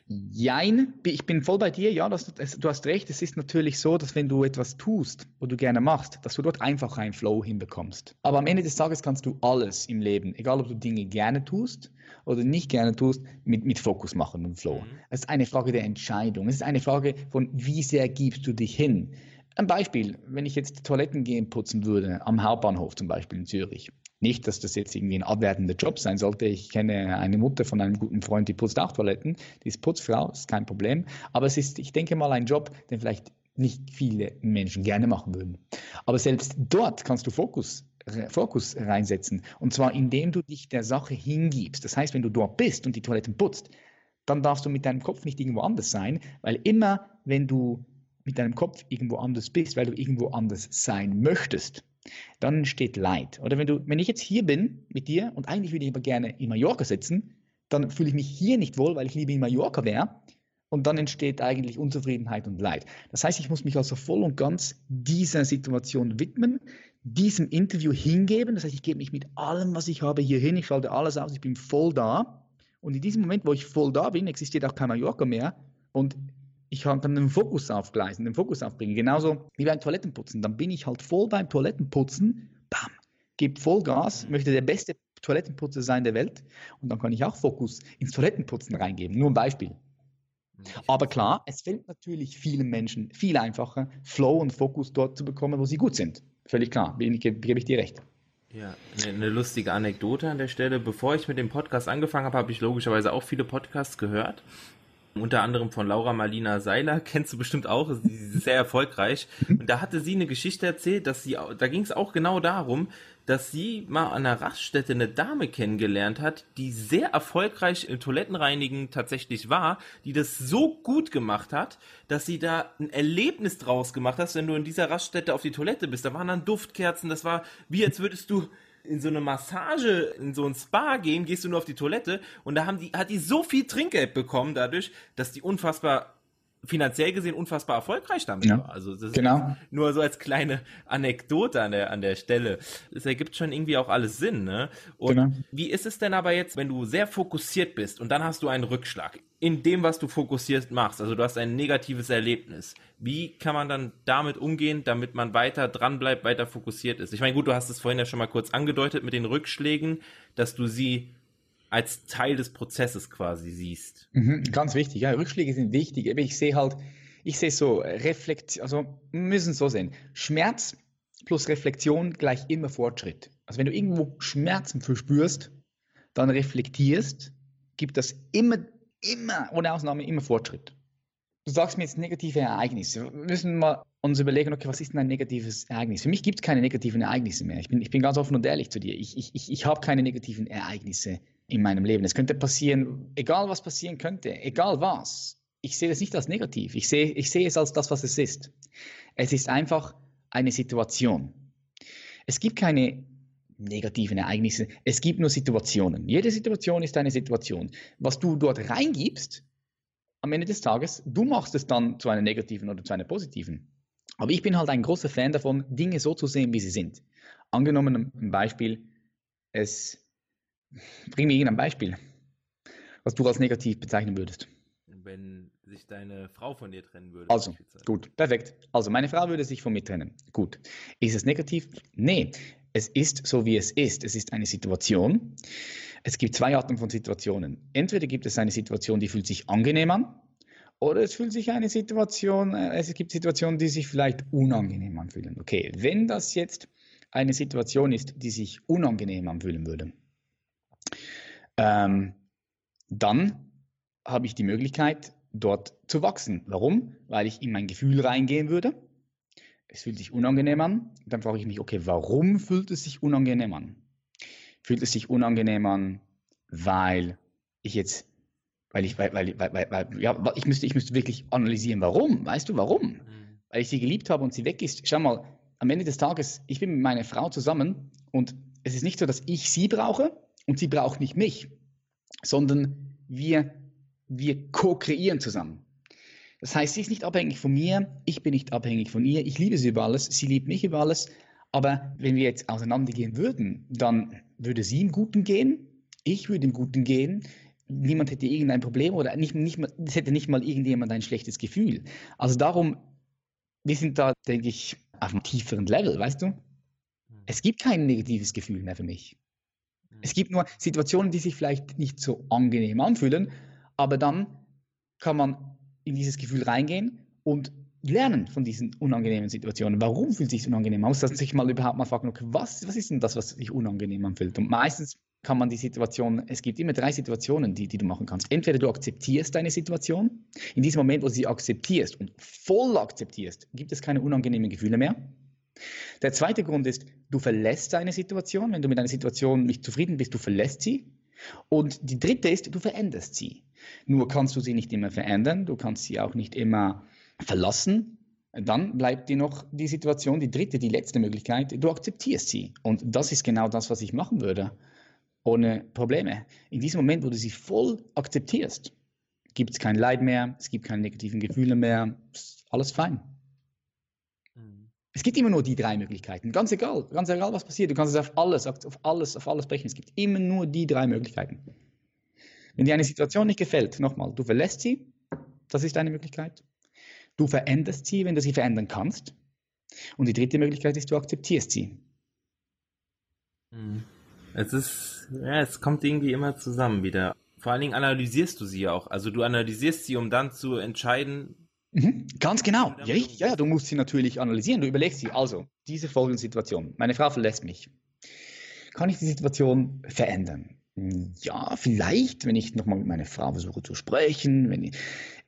Jein, ich bin voll bei dir, ja, das, das, du hast recht, es ist natürlich so, dass wenn du etwas tust, wo du gerne machst, dass du dort einfach einen Flow hinbekommst. Aber am Ende des Tages kannst du alles im Leben, egal ob du Dinge gerne tust oder nicht gerne tust, mit, mit Fokus machen und Flow. Mhm. Es ist eine Frage der Entscheidung, es ist eine Frage von, wie sehr gibst du dich hin. Ein Beispiel, wenn ich jetzt Toiletten gehen putzen würde, am Hauptbahnhof zum Beispiel in Zürich, nicht, dass das jetzt irgendwie ein abwertender Job sein sollte. Ich kenne eine Mutter von einem guten Freund, die putzt auch Toiletten. Die ist Putzfrau, ist kein Problem. Aber es ist, ich denke mal, ein Job, den vielleicht nicht viele Menschen gerne machen würden. Aber selbst dort kannst du Fokus, Fokus reinsetzen. Und zwar indem du dich der Sache hingibst. Das heißt, wenn du dort bist und die Toiletten putzt, dann darfst du mit deinem Kopf nicht irgendwo anders sein, weil immer, wenn du mit deinem Kopf irgendwo anders bist, weil du irgendwo anders sein möchtest, dann entsteht Leid. Oder wenn du, wenn ich jetzt hier bin mit dir und eigentlich würde ich aber gerne in Mallorca sitzen, dann fühle ich mich hier nicht wohl, weil ich lieber in Mallorca wäre. Und dann entsteht eigentlich Unzufriedenheit und Leid. Das heißt, ich muss mich also voll und ganz dieser Situation widmen, diesem Interview hingeben. Das heißt, ich gebe mich mit allem, was ich habe, hier hin. Ich schalte alles aus, ich bin voll da. Und in diesem Moment, wo ich voll da bin, existiert auch kein Mallorca mehr. Und ich kann den Fokus aufgleisen, den Fokus aufbringen. Genauso wie beim Toilettenputzen. Dann bin ich halt voll beim Toilettenputzen, bam, gebe Vollgas, möchte der beste Toilettenputzer sein der Welt und dann kann ich auch Fokus ins Toilettenputzen reingeben. Nur ein Beispiel. Mhm. Aber klar, es fällt natürlich vielen Menschen viel einfacher, Flow und Fokus dort zu bekommen, wo sie gut sind. Völlig klar, gebe ich dir recht. Ja, eine, lustige Anekdote an der Stelle. Bevor ich mit dem Podcast angefangen habe, habe ich logischerweise auch viele Podcasts gehört unter anderem von Laura Marlina Seiler, kennst du bestimmt auch, sie ist sehr erfolgreich. Und da hatte sie eine Geschichte erzählt, dass sie, da ging es auch genau darum, dass sie mal an einer Raststätte eine Dame kennengelernt hat, die sehr erfolgreich im Toilettenreinigen tatsächlich war, die das so gut gemacht hat, dass sie da ein Erlebnis draus gemacht hat, wenn du in dieser Raststätte auf die Toilette bist. Da waren dann Duftkerzen, das war wie als würdest du in so eine Massage, in so ein Spa gehen, gehst du nur auf die Toilette und da haben die, hat die so viel Trinkgeld bekommen dadurch, dass die unfassbar finanziell gesehen unfassbar erfolgreich damit Ja, war. Also das genau. ist nur so als kleine Anekdote an der, an der Stelle. Es ergibt schon irgendwie auch alles Sinn, ne? Und Genau. wie ist es denn aber jetzt, wenn du sehr fokussiert bist und dann hast du einen Rückschlag in dem, was du fokussiert machst? Also du hast ein negatives Erlebnis. Wie kann man dann damit umgehen, damit man weiter dran bleibt, weiter fokussiert ist? Ich meine, gut, du hast es vorhin ja schon mal kurz angedeutet mit den Rückschlägen, dass du sie als Teil des Prozesses quasi siehst. Mhm, ganz wichtig, ja, Rückschläge sind wichtig, aber ich sehe halt, ich sehe so, Reflektion, also müssen so sehen, Schmerz plus Reflexion gleich immer Fortschritt. Also wenn du irgendwo Schmerzen verspürst, dann reflektierst, gibt das immer, immer, ohne Ausnahme, immer Fortschritt. Du sagst mir jetzt negative Ereignisse. Wir müssen mal uns überlegen, okay, was ist denn ein negatives Ereignis? Für mich gibt es keine negativen Ereignisse mehr. Ich bin, ich bin ganz offen und ehrlich zu dir. Ich, ich, ich, ich habe keine negativen Ereignisse in meinem Leben. Es könnte passieren, egal was passieren könnte, egal was. Ich sehe es nicht als negativ. Ich sehe, ich sehe es als das, was es ist. Es ist einfach eine Situation. Es gibt keine negativen Ereignisse. Es gibt nur Situationen. Jede Situation ist eine Situation. Was du dort reingibst, am Ende des Tages, du machst es dann zu einer negativen oder zu einer positiven. Aber ich bin halt ein großer Fan davon, Dinge so zu sehen, wie sie sind. Angenommen, ein Beispiel, es, bring mir irgendein Beispiel, was du als negativ bezeichnen würdest. Wenn sich deine Frau von dir trennen würde. Also, gut, perfekt. Also, meine Frau würde sich von mir trennen. Gut. Ist es negativ? Nee. Es ist so, wie es ist. Es ist eine Situation. Es gibt zwei Arten von Situationen. Entweder gibt es eine Situation, die fühlt sich angenehm an, oder es fühlt sich eine Situation, äh, es gibt Situationen, die sich vielleicht unangenehm anfühlen. Okay, wenn das jetzt eine Situation ist, die sich unangenehm anfühlen würde, ähm, dann habe ich die Möglichkeit, dort zu wachsen. Warum? Weil ich in mein Gefühl reingehen würde. Es fühlt sich unangenehm an. Dann frage ich mich, okay, warum fühlt es sich unangenehm an? Fühlt es sich unangenehm an, weil ich jetzt, weil ich, weil, weil, weil, weil, weil ja, ich müsste, ich müsste wirklich analysieren, warum? Weißt du, warum? Mhm. weil ich sie geliebt habe und sie weg ist. Schau mal, am Ende des Tages, ich bin mit meiner Frau zusammen und es ist nicht so, dass ich sie brauche und sie braucht nicht mich, sondern wir, wir co-kreieren zusammen. Das heißt, sie ist nicht abhängig von mir, ich bin nicht abhängig von ihr, ich liebe sie über alles, sie liebt mich über alles, aber wenn wir jetzt auseinandergehen würden, dann würde sie im Guten gehen, ich würde im Guten gehen, niemand hätte irgendein Problem oder nicht, nicht mal, es hätte nicht mal irgendjemand ein schlechtes Gefühl. Also darum, wir sind da, denke ich, auf einem tieferen Level, weißt du? Es gibt kein negatives Gefühl mehr für mich. Es gibt nur Situationen, die sich vielleicht nicht so angenehm anfühlen, aber dann kann man in dieses Gefühl reingehen und lernen von diesen unangenehmen Situationen. Warum fühlt sich unangenehm an? Muss man sich mal überhaupt mal fragen, okay, was, was ist denn das, was sich unangenehm anfühlt? Und meistens kann man die Situation, es gibt immer drei Situationen, die, die du machen kannst. Entweder du akzeptierst deine Situation, in diesem Moment, wo du sie akzeptierst und voll akzeptierst, gibt es keine unangenehmen Gefühle mehr. Der zweite Grund ist, du verlässt deine Situation. Wenn du mit einer Situation nicht zufrieden bist, du verlässt sie. Und die dritte ist, du veränderst sie. Nur kannst du sie nicht immer verändern, du kannst sie auch nicht immer verlassen. Dann bleibt dir noch die Situation, die dritte, die letzte Möglichkeit, du akzeptierst sie. Und das ist genau das, was ich machen würde, ohne Probleme. In diesem Moment, wo du sie voll akzeptierst, gibt es kein Leid mehr, es gibt keine negativen Gefühle mehr, ist alles fein. Mhm. Es gibt immer nur die drei Möglichkeiten. Ganz egal, ganz egal, was passiert. Du kannst es auf alles, auf alles, auf alles brechen. Es gibt immer nur die drei Möglichkeiten. Wenn dir eine Situation nicht gefällt, nochmal, du verlässt sie, das ist eine Möglichkeit. Du veränderst sie, wenn du sie verändern kannst. Und die dritte Möglichkeit ist, du akzeptierst sie. Mhm. Es ist, ja, es kommt irgendwie immer zusammen wieder. Vor allen Dingen analysierst du sie ja auch. Also du analysierst sie, um dann zu entscheiden, Mhm, ganz genau. Ja, richtig. ja, du musst sie natürlich analysieren. Du überlegst sie. Also, diese folgende Situation. Meine Frau verlässt mich. Kann ich die Situation verändern? Ja, vielleicht, wenn ich nochmal mit meiner Frau versuche zu sprechen, wenn, ich,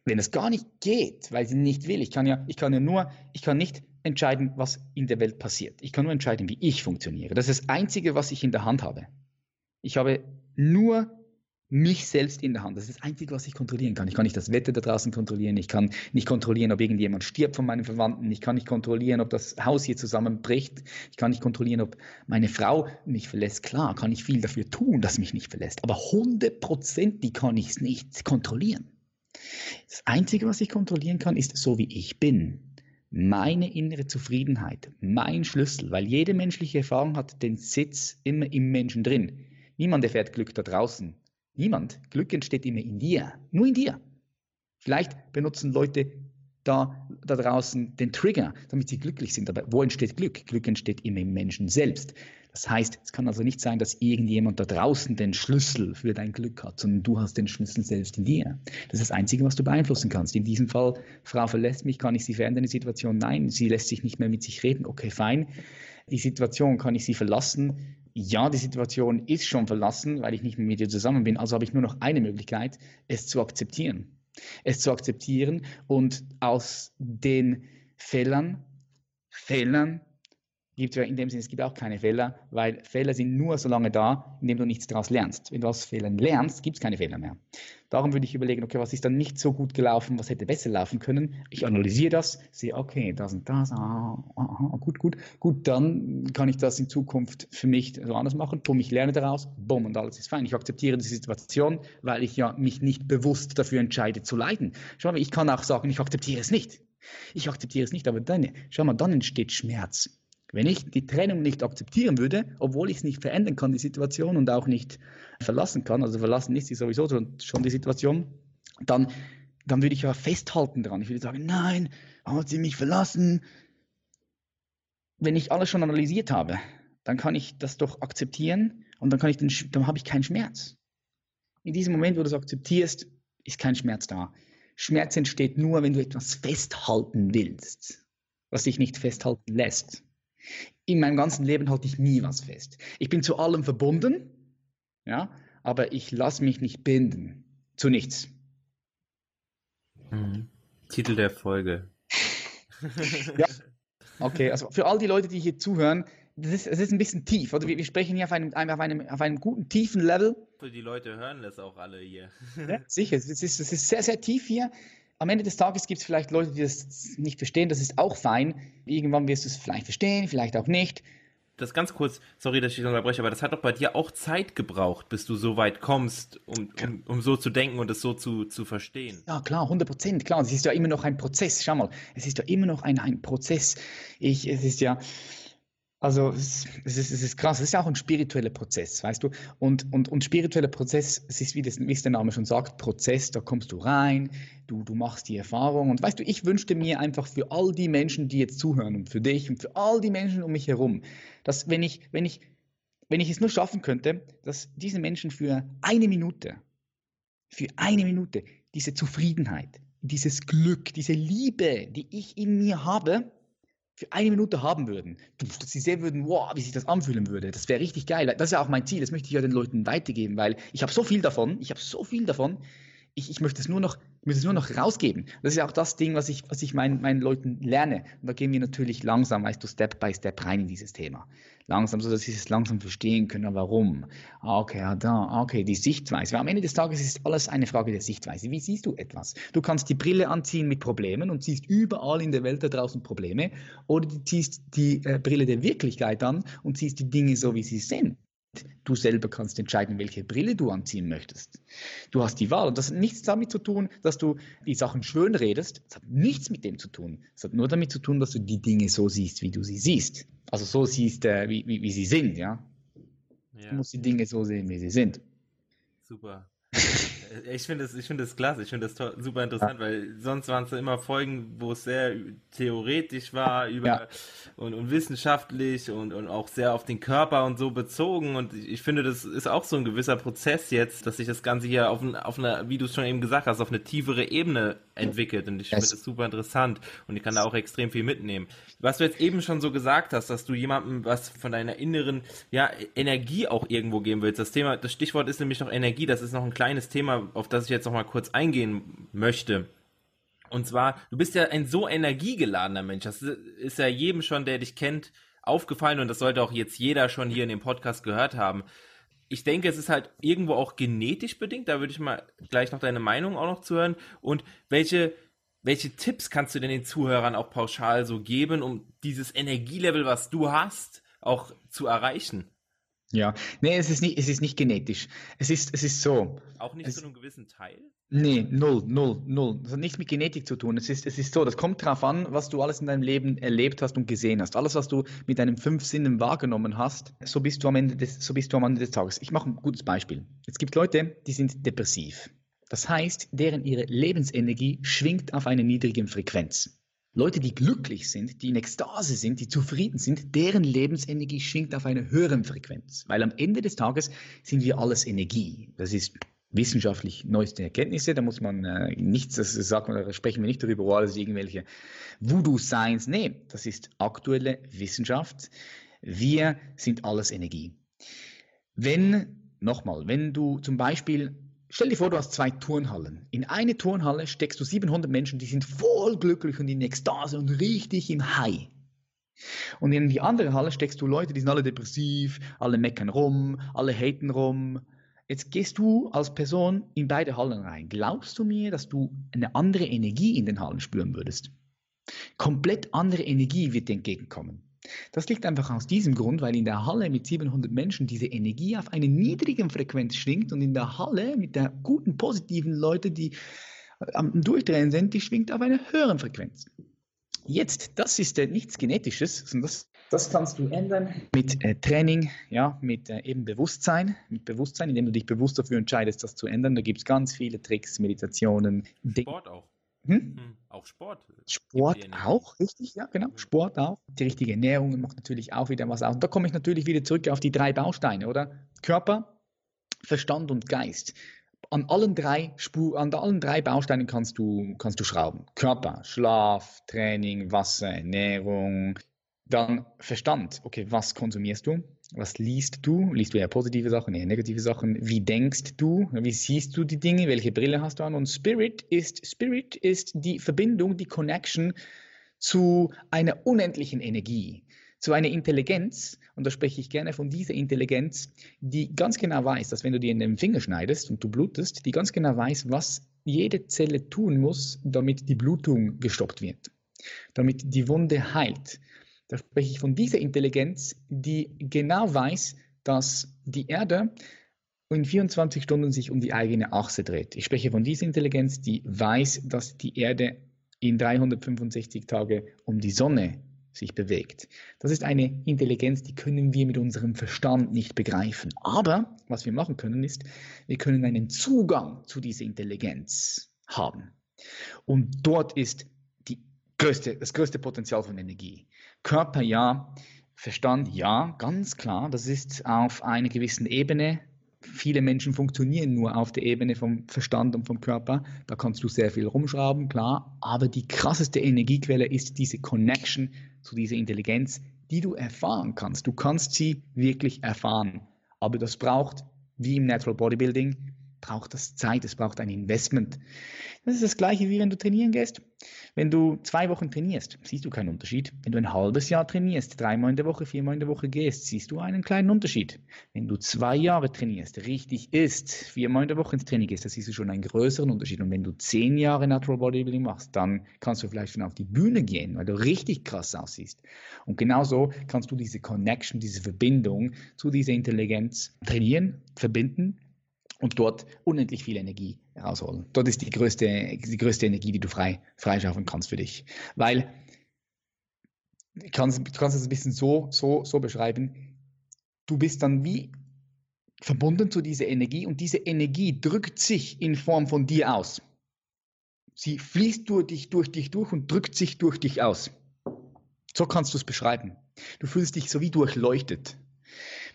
wenn es gar nicht geht, weil sie nicht will. Ich kann ja, ich kann ja nur, ich kann nicht entscheiden, was in der Welt passiert. Ich kann nur entscheiden, wie ich funktioniere. Das ist das Einzige, was ich in der Hand habe. Ich habe nur mich selbst in der Hand. Das ist das Einzige, was ich kontrollieren kann. Ich kann nicht das Wetter da draußen kontrollieren. Ich kann nicht kontrollieren, ob irgendjemand stirbt von meinen Verwandten. Ich kann nicht kontrollieren, ob das Haus hier zusammenbricht. Ich kann nicht kontrollieren, ob meine Frau mich verlässt. Klar, kann ich viel dafür tun, dass mich nicht verlässt. Aber hundertprozentig kann ich es nicht kontrollieren. Das Einzige, was ich kontrollieren kann, ist so, wie ich bin. Meine innere Zufriedenheit, mein Schlüssel, weil jede menschliche Erfahrung hat den Sitz immer im Menschen drin. Niemand erfährt Glück da draußen. Niemand. Glück entsteht immer in dir. Nur in dir. Vielleicht benutzen Leute da, da draußen den Trigger, damit sie glücklich sind. Aber wo entsteht Glück? Glück entsteht immer im Menschen selbst. Das heißt, es kann also nicht sein, dass irgendjemand da draußen den Schlüssel für dein Glück hat, sondern du hast den Schlüssel selbst in dir. Das ist das Einzige, was du beeinflussen kannst. In diesem Fall, Frau verlässt mich, kann ich sie verändern, die Situation? Nein, sie lässt sich nicht mehr mit sich reden. Okay, fein. Die Situation, kann ich sie verlassen? Ja, die Situation ist schon verlassen, weil ich nicht mehr mit dir zusammen bin, also habe ich nur noch eine Möglichkeit, es zu akzeptieren. Es zu akzeptieren und aus den Fehlern, Fehlern gibt ja in dem Sinne, es gibt auch keine Fehler, weil Fehler sind nur so lange da, indem du nichts daraus lernst. Wenn du aus Fehlern lernst, gibt es keine Fehler mehr. Darum würde ich überlegen, okay, was ist dann nicht so gut gelaufen, was hätte besser laufen können. Ich analysiere das, sehe, okay, das und das, ah, ah, ah, gut, gut, gut, dann kann ich das in Zukunft für mich so anders machen, bumm, ich lerne daraus, bumm, und alles ist fein. Ich akzeptiere die Situation, weil ich ja mich nicht bewusst dafür entscheide zu leiden. Schau mal, ich kann auch sagen, ich akzeptiere es nicht. Ich akzeptiere es nicht, aber dann, schau mal, dann entsteht Schmerz. Wenn ich die Trennung nicht akzeptieren würde, obwohl ich es nicht verändern kann, die Situation und auch nicht verlassen kann, also verlassen ist sie sowieso schon die Situation, dann, dann würde ich ja festhalten daran. Ich würde sagen, nein, hat sie mich verlassen. Wenn ich alles schon analysiert habe, dann kann ich das doch akzeptieren und dann, kann ich den, dann habe ich keinen Schmerz. In diesem Moment, wo du es akzeptierst, ist kein Schmerz da. Schmerz entsteht nur, wenn du etwas festhalten willst, was sich nicht festhalten lässt. In meinem ganzen Leben halte ich nie was fest. Ich bin zu allem verbunden, ja, aber ich lasse mich nicht binden. Zu nichts. Mhm. Titel der Folge. ja. Okay, also für all die Leute, die hier zuhören, das ist, es ist ein bisschen tief. Oder wir, wir sprechen hier auf einem, auf, einem, auf einem guten, tiefen Level. Die Leute hören das auch alle hier. ja, sicher, es ist, es ist sehr, sehr tief hier am Ende des Tages gibt es vielleicht Leute, die das nicht verstehen. Das ist auch fein. Irgendwann wirst du es vielleicht verstehen, vielleicht auch nicht. Das ganz kurz, sorry, dass ich unterbreche, aber das hat doch bei dir auch Zeit gebraucht, bis du so weit kommst, um, um, um so zu denken und es so zu, zu verstehen. Ja, klar, 100 Prozent, klar. Es ist ja immer noch ein Prozess. Schau mal, es ist ja immer noch ein, ein Prozess. Ich, es ist ja, also es ist, es ist krass, es ist ja auch ein spiritueller Prozess, weißt du? Und, und, und spiritueller Prozess, es ist, wie, das, wie es der Name schon sagt, Prozess, da kommst du rein, du, du machst die Erfahrung. Und weißt du, ich wünschte mir einfach für all die Menschen, die jetzt zuhören und für dich und für all die Menschen um mich herum, dass wenn ich, wenn ich, wenn ich es nur schaffen könnte, dass diese Menschen für eine Minute, für eine Minute diese Zufriedenheit, dieses Glück, diese Liebe, die ich in mir habe, für eine Minute haben würden, dass sie sehen würden, wow, wie sich das anfühlen würde. Das wäre richtig geil. Das ist ja auch mein Ziel. Das möchte ich ja den Leuten weitergeben, weil ich habe so viel davon. Ich habe so viel davon ich, ich möchte es nur noch, ich möchte es nur noch rausgeben. Das ist ja auch das Ding, was ich, was ich meinen, meinen Leuten lerne. Und da gehen wir natürlich langsam, weißt du, Step by Step rein in dieses Thema. Langsam, so dass sie es langsam verstehen können, warum. Ah, okay, ja, da, ah, okay, die Sichtweise. Weil am Ende des Tages ist alles eine Frage der Sichtweise. Wie siehst du etwas? Du kannst die Brille anziehen mit Problemen und siehst überall in der Welt da draußen Probleme. Oder du ziehst die äh, Brille der Wirklichkeit an und siehst die Dinge so, wie sie sind. Du selber kannst entscheiden, welche Brille du anziehen möchtest. Du hast die Wahl. Und das hat nichts damit zu tun, dass du die Sachen schön redest. Das hat nichts mit dem zu tun. Es hat nur damit zu tun, dass du die Dinge so siehst, wie du sie siehst. Also so siehst, äh, wie, wie, wie, sie sind, ja? ja. Du musst die Dinge so sehen, wie sie sind. Super. Ich finde das, ich finde das klasse, ich finde das super interessant, ja. weil sonst waren es immer Folgen, wo es sehr theoretisch war über ja. und, und, wissenschaftlich und, und auch sehr auf den Körper und so bezogen. Und ich finde, das ist auch so ein gewisser Prozess jetzt, dass sich das Ganze hier auf, ein, auf eine, wie du es schon eben gesagt hast, auf eine tiefere Ebene entwickelt. Und ich finde das super interessant und ich kann da auch extrem viel mitnehmen. Was du jetzt eben schon so gesagt hast, dass du jemandem was von deiner inneren ja, Energie auch irgendwo geben willst. Das Thema, das Stichwort ist nämlich noch Energie, das ist noch ein kleines Thema, auf das ich jetzt noch mal kurz eingehen möchte. Und zwar, du bist ja ein so energiegeladener Mensch. Das ist ja jedem schon, der dich kennt, aufgefallen und das sollte auch jetzt jeder schon hier in dem Podcast gehört haben. Ich denke, es ist halt irgendwo auch genetisch bedingt. Da würde ich mal gleich noch deine Meinung auch noch zuhören. Und welche, welche Tipps kannst du denn den Zuhörern auch pauschal so geben, um dieses Energielevel, was du hast, auch zu erreichen? Ja, nee, es ist nicht, es ist nicht genetisch. Es ist, es ist so. Auch nicht es, zu einem gewissen Teil? Nee, null, null, null. Das hat nichts mit Genetik zu tun. Es ist, es ist so, das kommt darauf an, was du alles in deinem Leben erlebt hast und gesehen hast. Alles, was du mit deinen fünf Sinnen wahrgenommen hast, so bist du am Ende des, so bist du am Ende des Tages. Ich mache ein gutes Beispiel. Es gibt Leute, die sind depressiv. Das heißt, deren ihre Lebensenergie schwingt auf einer niedrigen Frequenz. Leute, die glücklich sind, die in Ekstase sind, die zufrieden sind, deren Lebensenergie schwingt auf einer höheren Frequenz. Weil am Ende des Tages sind wir alles Energie. Das ist wissenschaftlich neueste Erkenntnisse. Da muss man äh, nichts, das sagt man, da sprechen wir nicht darüber, wo alles irgendwelche Voodoo-Science. Nee, das ist aktuelle Wissenschaft. Wir sind alles Energie. Wenn, nochmal, wenn du zum Beispiel, stell dir vor, du hast zwei Turnhallen. In eine Turnhalle steckst du 700 Menschen, die sind voll glücklich und in Ekstase und richtig im High. Und in die andere Halle steckst du Leute, die sind alle depressiv, alle meckern rum, alle haten rum, Jetzt gehst du als Person in beide Hallen rein. Glaubst du mir, dass du eine andere Energie in den Hallen spüren würdest? Komplett andere Energie wird dir entgegenkommen. Das liegt einfach aus diesem Grund, weil in der Halle mit 700 Menschen diese Energie auf einer niedrigen Frequenz schwingt und in der Halle mit der guten, positiven Leute, die am Durchdrehen sind, die schwingt auf einer höheren Frequenz. Jetzt, das ist äh, nichts Genetisches, sondern das das kannst du ändern mit äh, Training, ja, mit äh, eben Bewusstsein, mit Bewusstsein, indem du dich bewusst dafür entscheidest, das zu ändern. Da gibt es ganz viele Tricks, Meditationen. Sport auch. Hm? Hm, auch Sport. Sport auch, richtig, ja, genau. Sport auch. Die richtige Ernährung macht natürlich auch wieder was aus. Und da komme ich natürlich wieder zurück auf die drei Bausteine, oder? Körper, Verstand und Geist. An allen drei Spur, an allen drei Bausteinen kannst du, kannst du schrauben. Körper, Schlaf, Training, Wasser, Ernährung, dann Verstand. Okay, was konsumierst du? Was liest du? Liest du eher positive Sachen, eher negative Sachen? Wie denkst du? Wie siehst du die Dinge? Welche Brille hast du an? Und Spirit ist, Spirit ist die Verbindung, die Connection zu einer unendlichen Energie, zu einer Intelligenz. Und da spreche ich gerne von dieser Intelligenz, die ganz genau weiß, dass wenn du dir in den Finger schneidest und du blutest, die ganz genau weiß, was jede Zelle tun muss, damit die Blutung gestoppt wird, damit die Wunde heilt da spreche ich von dieser Intelligenz, die genau weiß, dass die Erde in 24 Stunden sich um die eigene Achse dreht. Ich spreche von dieser Intelligenz, die weiß, dass die Erde in 365 Tage um die Sonne sich bewegt. Das ist eine Intelligenz, die können wir mit unserem Verstand nicht begreifen. Aber was wir machen können, ist, wir können einen Zugang zu dieser Intelligenz haben. Und dort ist größte, das größte Potenzial von Energie. Körper ja, Verstand ja, ganz klar. Das ist auf einer gewissen Ebene. Viele Menschen funktionieren nur auf der Ebene vom Verstand und vom Körper. Da kannst du sehr viel rumschrauben, klar. Aber die krasseste Energiequelle ist diese Connection zu dieser Intelligenz, die du erfahren kannst. Du kannst sie wirklich erfahren. Aber das braucht, wie im Natural Bodybuilding, braucht das Zeit, es braucht ein Investment. Das ist das gleiche wie wenn du trainieren gehst. Wenn du zwei Wochen trainierst, siehst du keinen Unterschied. Wenn du ein halbes Jahr trainierst, dreimal in der Woche, viermal in der Woche gehst, siehst du einen kleinen Unterschied. Wenn du zwei Jahre trainierst, richtig isst, viermal in der Woche ins Training gehst, da siehst du schon einen größeren Unterschied. Und wenn du zehn Jahre Natural Bodybuilding machst, dann kannst du vielleicht schon auf die Bühne gehen, weil du richtig krass aussiehst. Und genauso kannst du diese Connection, diese Verbindung zu dieser Intelligenz trainieren, verbinden und dort unendlich viel Energie rausholen. Dort ist die größte, die größte Energie, die du frei, freischaffen kannst für dich. Weil, du kannst, kannst es ein bisschen so, so, so beschreiben, du bist dann wie verbunden zu dieser Energie und diese Energie drückt sich in Form von dir aus. Sie fließt durch dich, durch dich durch und drückt sich durch dich aus. So kannst du es beschreiben. Du fühlst dich so wie durchleuchtet.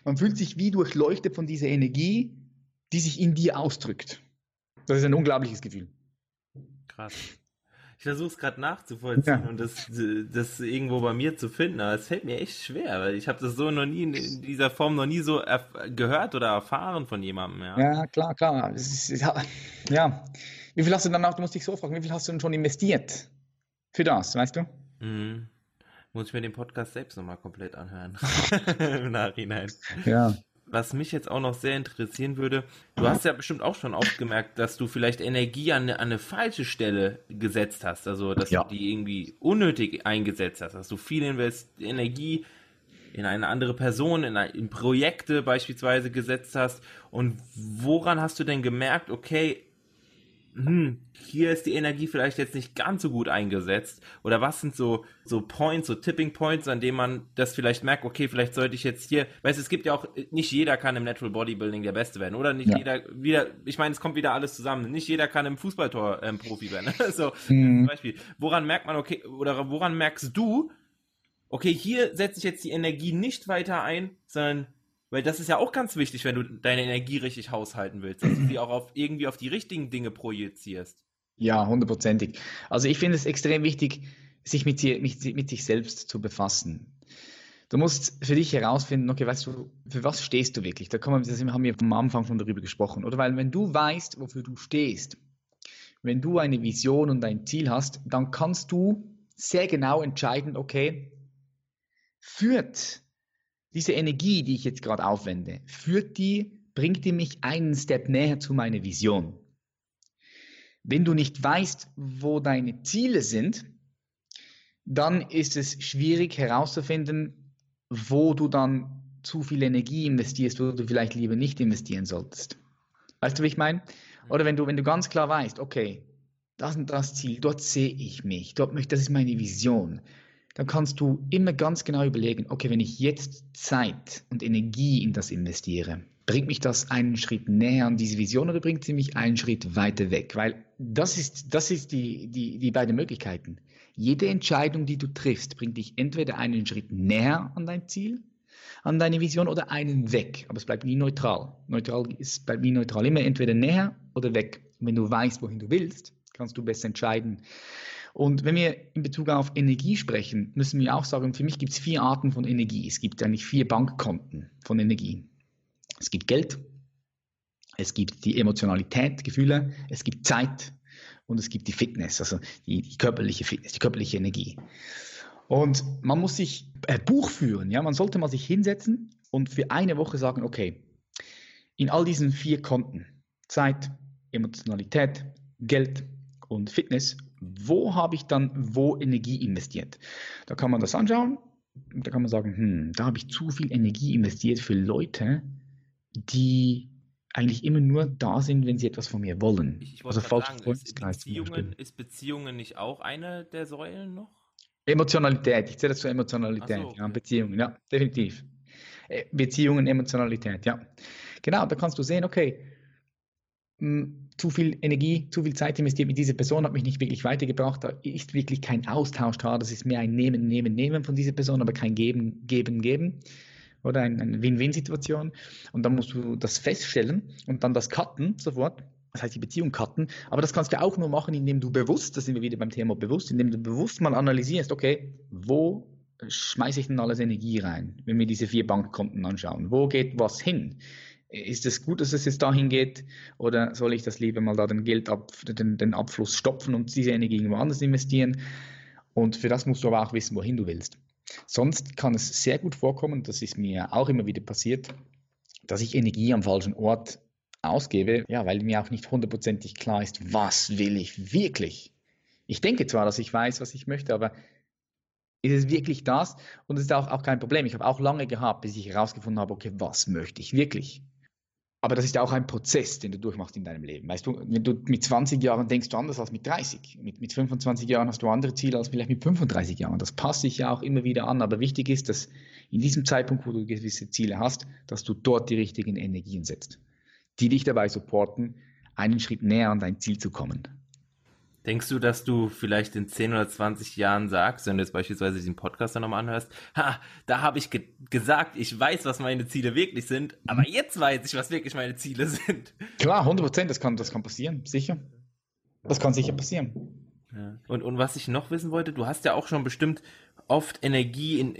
Man fühlt sich wie durchleuchtet von dieser Energie, die sich in dir ausdrückt. Das ist ein unglaubliches Gefühl. Krass. Ich versuche es gerade nachzuvollziehen ja. und das, das irgendwo bei mir zu finden, aber es fällt mir echt schwer, weil ich habe das so noch nie in dieser Form noch nie so gehört oder erfahren von jemandem. Ja, ja klar, klar. Ist, ja. Wie viel hast du dann auch, du musst dich so fragen, wie viel hast du denn schon investiert für das, weißt du? Mhm. Muss ich mir den Podcast selbst nochmal komplett anhören. Im Nachhinein. Ja. Was mich jetzt auch noch sehr interessieren würde, du hast ja bestimmt auch schon oft gemerkt, dass du vielleicht Energie an eine, an eine falsche Stelle gesetzt hast, also dass ja. du die irgendwie unnötig eingesetzt hast, dass du viel Invest Energie in eine andere Person, in, in Projekte beispielsweise gesetzt hast und woran hast du denn gemerkt, okay, hm, hier ist die Energie vielleicht jetzt nicht ganz so gut eingesetzt? Oder was sind so, so Points, so Tipping Points, an denen man das vielleicht merkt, okay, vielleicht sollte ich jetzt hier, weißt du, es gibt ja auch, nicht jeder kann im Natural Bodybuilding der Beste werden, oder? Nicht ja. jeder, wieder, ich meine, es kommt wieder alles zusammen. Nicht jeder kann im Fußballtor ähm, Profi werden. so, mhm. zum Beispiel. Woran merkt man, okay, oder woran merkst du, okay, hier setze ich jetzt die Energie nicht weiter ein, sondern weil das ist ja auch ganz wichtig, wenn du deine Energie richtig haushalten willst, dass du sie auch auf, irgendwie auf die richtigen Dinge projizierst. Ja, hundertprozentig. Also ich finde es extrem wichtig, sich mit, mit, mit sich selbst zu befassen. Du musst für dich herausfinden, okay, weißt du, für was stehst du wirklich? Da kommen, das haben wir am Anfang schon darüber gesprochen. Oder weil wenn du weißt, wofür du stehst, wenn du eine Vision und ein Ziel hast, dann kannst du sehr genau entscheiden, okay, führt diese Energie, die ich jetzt gerade aufwende, führt die, bringt die mich einen Step näher zu meiner Vision. Wenn du nicht weißt, wo deine Ziele sind, dann ist es schwierig herauszufinden, wo du dann zu viel Energie investierst, wo du vielleicht lieber nicht investieren solltest. Weißt du, wie ich meine? Oder wenn du, wenn du ganz klar weißt, okay, das und das Ziel, dort sehe ich mich, dort möchte, das ist meine Vision dann kannst du immer ganz genau überlegen, okay, wenn ich jetzt Zeit und Energie in das investiere, bringt mich das einen Schritt näher an diese Vision oder bringt sie mich einen Schritt weiter weg? Weil das ist, das ist die, die, die beiden Möglichkeiten. Jede Entscheidung, die du triffst, bringt dich entweder einen Schritt näher an dein Ziel, an deine Vision oder einen weg. Aber es bleibt nie neutral. Neutral ist bleibt nie neutral. Immer entweder näher oder weg. Und wenn du weißt, wohin du willst, kannst du besser entscheiden, und wenn wir in Bezug auf Energie sprechen, müssen wir auch sagen, für mich gibt es vier Arten von Energie. Es gibt eigentlich vier Bankkonten von Energie. Es gibt Geld, es gibt die Emotionalität, Gefühle, es gibt Zeit und es gibt die Fitness, also die, die körperliche Fitness, die körperliche Energie. Und man muss sich äh, Buch führen, ja, man sollte mal sich hinsetzen und für eine Woche sagen, okay, in all diesen vier Konten, Zeit, Emotionalität, Geld und Fitness, wo habe ich dann wo Energie investiert? Da kann man das anschauen. Da kann man sagen, hm, da habe ich zu viel Energie investiert für Leute, die eigentlich immer nur da sind, wenn sie etwas von mir wollen. Ich, ich also falsch sagen, ist Beziehungen, ist Beziehungen nicht auch eine der Säulen noch? Emotionalität, ich zähle das zur Emotionalität, so, okay. ja, Beziehungen, ja, definitiv. Äh, Beziehungen, Emotionalität, ja. Genau, da kannst du sehen, okay, zu viel Energie, zu viel Zeit investiert mit dieser Person, hat mich nicht wirklich weitergebracht. Da ist wirklich kein Austausch da. Das ist mehr ein Nehmen, Nehmen, Nehmen von dieser Person, aber kein Geben, Geben, Geben. Oder eine Win-Win-Situation. Und dann musst du das feststellen und dann das cutten sofort. Das heißt, die Beziehung cutten. Aber das kannst du auch nur machen, indem du bewusst, da sind wir wieder beim Thema bewusst, indem du bewusst mal analysierst, okay, wo schmeiße ich denn alles Energie rein, wenn wir diese vier Bankkonten anschauen? Wo geht was hin? Ist es gut, dass es jetzt dahin geht oder soll ich das lieber mal da den Geldab, den, den Abfluss stopfen und diese Energie irgendwo anders investieren? Und für das musst du aber auch wissen, wohin du willst. Sonst kann es sehr gut vorkommen, das ist mir auch immer wieder passiert, dass ich Energie am falschen Ort ausgebe, ja, weil mir auch nicht hundertprozentig klar ist, was will ich wirklich. Ich denke zwar, dass ich weiß, was ich möchte, aber ist es wirklich das? Und es ist auch, auch kein Problem. Ich habe auch lange gehabt, bis ich herausgefunden habe, okay, was möchte ich wirklich? Aber das ist auch ein Prozess, den du durchmachst in deinem Leben. Weißt du, wenn du mit 20 Jahren denkst du anders als mit 30. Mit, mit 25 Jahren hast du andere Ziele als vielleicht mit 35 Jahren. Das passt sich ja auch immer wieder an. Aber wichtig ist, dass in diesem Zeitpunkt, wo du gewisse Ziele hast, dass du dort die richtigen Energien setzt, die dich dabei supporten, einen Schritt näher an dein Ziel zu kommen. Denkst du, dass du vielleicht in 10 oder 20 Jahren sagst, wenn du jetzt beispielsweise diesen Podcast dann nochmal anhörst, ha, da habe ich ge gesagt, ich weiß, was meine Ziele wirklich sind, aber mhm. jetzt weiß ich, was wirklich meine Ziele sind. Klar, 100 Prozent, das kann, das kann passieren, sicher. Das kann sicher passieren. Ja. Und, und was ich noch wissen wollte, du hast ja auch schon bestimmt oft Energie in,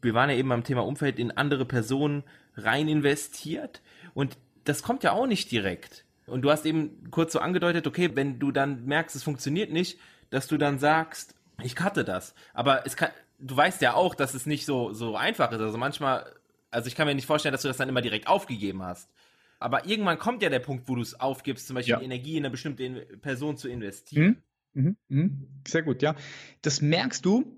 wir waren ja eben beim Thema Umfeld, in andere Personen rein investiert und das kommt ja auch nicht direkt. Und du hast eben kurz so angedeutet, okay, wenn du dann merkst, es funktioniert nicht, dass du dann sagst, ich cutte das. Aber es kann, du weißt ja auch, dass es nicht so, so einfach ist. Also manchmal, also ich kann mir nicht vorstellen, dass du das dann immer direkt aufgegeben hast. Aber irgendwann kommt ja der Punkt, wo du es aufgibst, zum Beispiel ja. Energie in eine bestimmte Person zu investieren. Mhm. Mhm. Mhm. Sehr gut, ja. Das merkst du,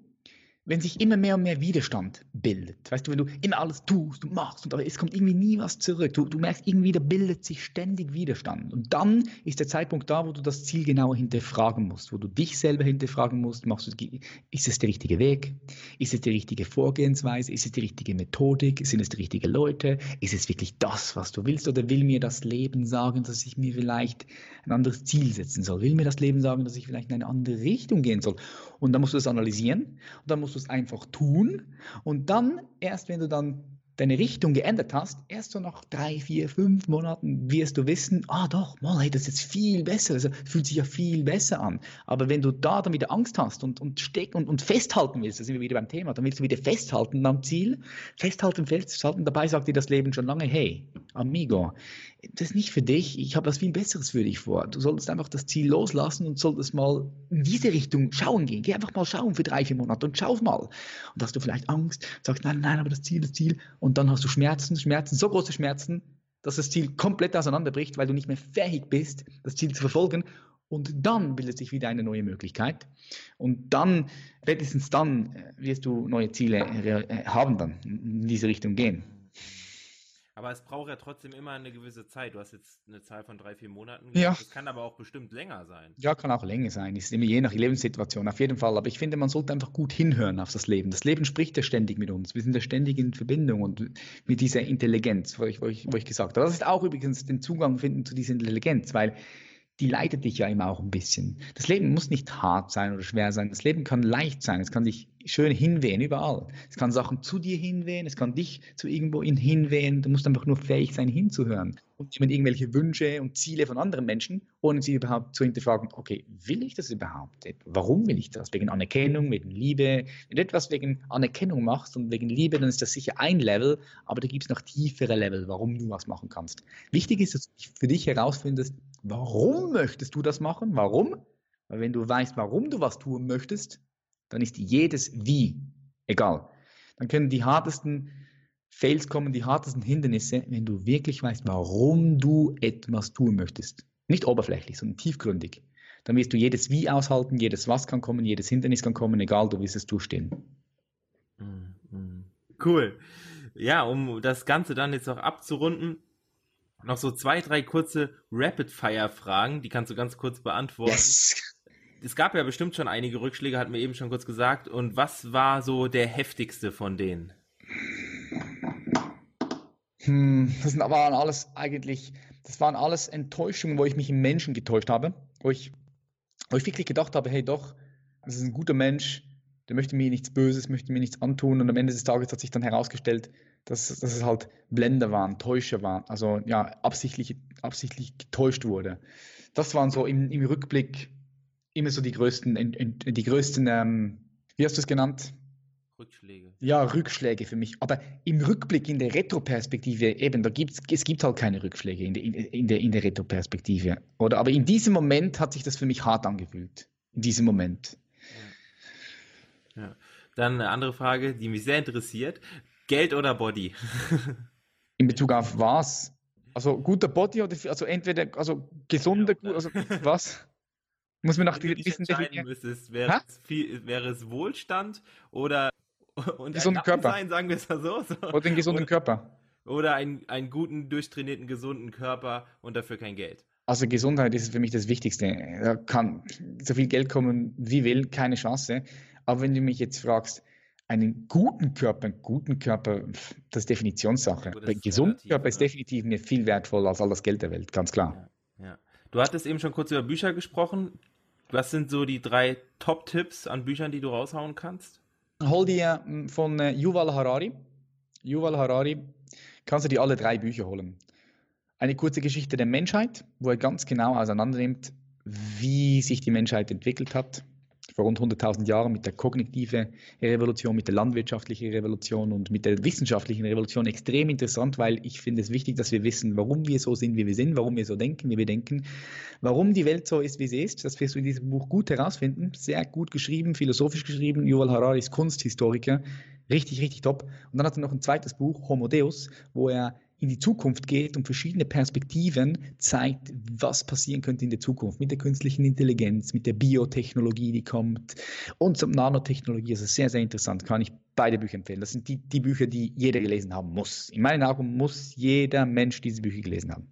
wenn sich immer mehr und mehr Widerstand bildet, weißt du, wenn du immer alles tust und machst, und aber es kommt irgendwie nie was zurück, du, du merkst irgendwie, da bildet sich ständig Widerstand. Und dann ist der Zeitpunkt da, wo du das Ziel genauer hinterfragen musst, wo du dich selber hinterfragen musst, machst du, ist es der richtige Weg? Ist es die richtige Vorgehensweise? Ist es die richtige Methodik? Sind es die richtigen Leute? Ist es wirklich das, was du willst? Oder will mir das Leben sagen, dass ich mir vielleicht ein anderes Ziel setzen soll? Will mir das Leben sagen, dass ich vielleicht in eine andere Richtung gehen soll? Und dann musst du das analysieren und dann musst du es einfach tun. Und dann, erst wenn du dann deine Richtung geändert hast, erst so nach drei, vier, fünf Monaten wirst du wissen, ah doch, mal, hey, das ist jetzt viel besser, also fühlt sich ja viel besser an. Aber wenn du da dann wieder Angst hast und, und steck und, und festhalten willst, da sind wir wieder beim Thema, dann willst du wieder festhalten am Ziel, festhalten, festhalten, dabei sagt dir das Leben schon lange, hey, amigo, das ist nicht für dich, ich habe was viel Besseres für dich vor. Du solltest einfach das Ziel loslassen und solltest mal in diese Richtung schauen gehen. Geh einfach mal schauen für drei, vier Monate und schau mal. Und hast du vielleicht Angst, sagst, nein, nein, aber das Ziel, das Ziel. Und dann hast du Schmerzen, Schmerzen, so große Schmerzen, dass das Ziel komplett auseinanderbricht, weil du nicht mehr fähig bist, das Ziel zu verfolgen. Und dann bildet sich wieder eine neue Möglichkeit. Und dann, spätestens dann, äh, wirst du neue Ziele äh, haben, dann in diese Richtung gehen. Aber es braucht ja trotzdem immer eine gewisse Zeit. Du hast jetzt eine Zahl von drei, vier Monaten. Ja. Das kann aber auch bestimmt länger sein. Ja, kann auch länger sein. Ist immer je nach Lebenssituation, auf jeden Fall. Aber ich finde, man sollte einfach gut hinhören auf das Leben. Das Leben spricht ja ständig mit uns. Wir sind ja ständig in Verbindung und mit dieser Intelligenz, wo ich, wo ich, wo ich gesagt habe. Das ist auch übrigens den Zugang finden zu dieser Intelligenz, weil die leitet dich ja immer auch ein bisschen. Das Leben muss nicht hart sein oder schwer sein. Das Leben kann leicht sein. Es kann dich schön hinwehen, überall. Es kann Sachen zu dir hinwehen, es kann dich zu irgendwo hinwehen. Du musst einfach nur fähig sein, hinzuhören. Und jemand irgendwelche Wünsche und Ziele von anderen Menschen, ohne sie überhaupt zu hinterfragen, okay, will ich das überhaupt? Warum will ich das? Wegen Anerkennung, wegen Liebe. Wenn du etwas wegen Anerkennung machst und wegen Liebe, dann ist das sicher ein Level, aber da gibt es noch tiefere Level, warum du was machen kannst. Wichtig ist, dass du für dich herausfindest, warum möchtest du das machen? Warum? Weil wenn du weißt, warum du was tun möchtest, dann ist jedes Wie egal. Dann können die hartesten Fails kommen, die hartesten Hindernisse, wenn du wirklich weißt, warum du etwas tun möchtest. Nicht oberflächlich, sondern tiefgründig. Dann wirst du jedes Wie aushalten, jedes Was kann kommen, jedes Hindernis kann kommen, egal, du wirst es durchstehen. Mhm. Cool. Ja, um das Ganze dann jetzt noch abzurunden, noch so zwei, drei kurze Rapid-Fire-Fragen, die kannst du ganz kurz beantworten. Yes es gab ja bestimmt schon einige Rückschläge, hatten wir eben schon kurz gesagt. Und was war so der heftigste von denen? Hm, das waren alles eigentlich, das waren alles Enttäuschungen, wo ich mich im Menschen getäuscht habe, wo ich, wo ich wirklich gedacht habe, hey doch, das ist ein guter Mensch, der möchte mir nichts Böses, möchte mir nichts antun und am Ende des Tages hat sich dann herausgestellt, dass, dass es halt Blender waren, Täuscher waren, also ja, absichtlich, absichtlich getäuscht wurde. Das waren so im, im Rückblick immer so die größten, die größten, ähm, wie hast du es genannt? Rückschläge. Ja, Rückschläge für mich. Aber im Rückblick, in der Retroperspektive, eben, da gibt's, es gibt halt keine Rückschläge in der, in der, in der Retroperspektive. Oder, aber in diesem Moment hat sich das für mich hart angefühlt. In diesem Moment. Ja. ja. Dann eine andere Frage, die mich sehr interessiert. Geld oder Body? in Bezug auf was? Also guter Body oder also entweder also gesunder, also was? Muss man noch Wenn du wissen, entscheiden müsstest, wäre es, viel, wäre es Wohlstand oder und gesunden Körper. Sein, sagen wir es mal so, so. Oder den gesunden oder, Körper. Oder einen, einen guten, durchtrainierten, gesunden Körper und dafür kein Geld. Also Gesundheit ist für mich das Wichtigste. Da kann so viel Geld kommen, wie will, keine Chance. Aber wenn du mich jetzt fragst, einen guten Körper, einen guten Körper, das ist Definitionssache. Ein gesunder Körper ist definitiv mir viel wertvoller als all das Geld der Welt, ganz klar. Ja, ja. Du hattest eben schon kurz über Bücher gesprochen. Was sind so die drei Top-Tipps an Büchern, die du raushauen kannst? Hol dir hm, von äh, Yuval Harari. Yuval Harari kannst du dir alle drei Bücher holen. Eine kurze Geschichte der Menschheit, wo er ganz genau auseinandernimmt, wie sich die Menschheit entwickelt hat, vor rund 100.000 Jahren mit der kognitiven Revolution, mit der landwirtschaftlichen Revolution und mit der wissenschaftlichen Revolution extrem interessant, weil ich finde es wichtig, dass wir wissen, warum wir so sind, wie wir sind, warum wir so denken, wie wir denken, warum die Welt so ist, wie sie ist. Das wirst du in diesem Buch gut herausfinden. Sehr gut geschrieben, philosophisch geschrieben. Yuval Harari ist Kunsthistoriker. Richtig, richtig top. Und dann hat er noch ein zweites Buch, Homo Deus, wo er in die Zukunft geht und verschiedene Perspektiven zeigt, was passieren könnte in der Zukunft mit der künstlichen Intelligenz, mit der Biotechnologie, die kommt und zum Nanotechnologie. Also sehr, sehr interessant. Kann ich beide Bücher empfehlen. Das sind die, die Bücher, die jeder gelesen haben muss. In meinen Augen muss jeder Mensch diese Bücher gelesen haben.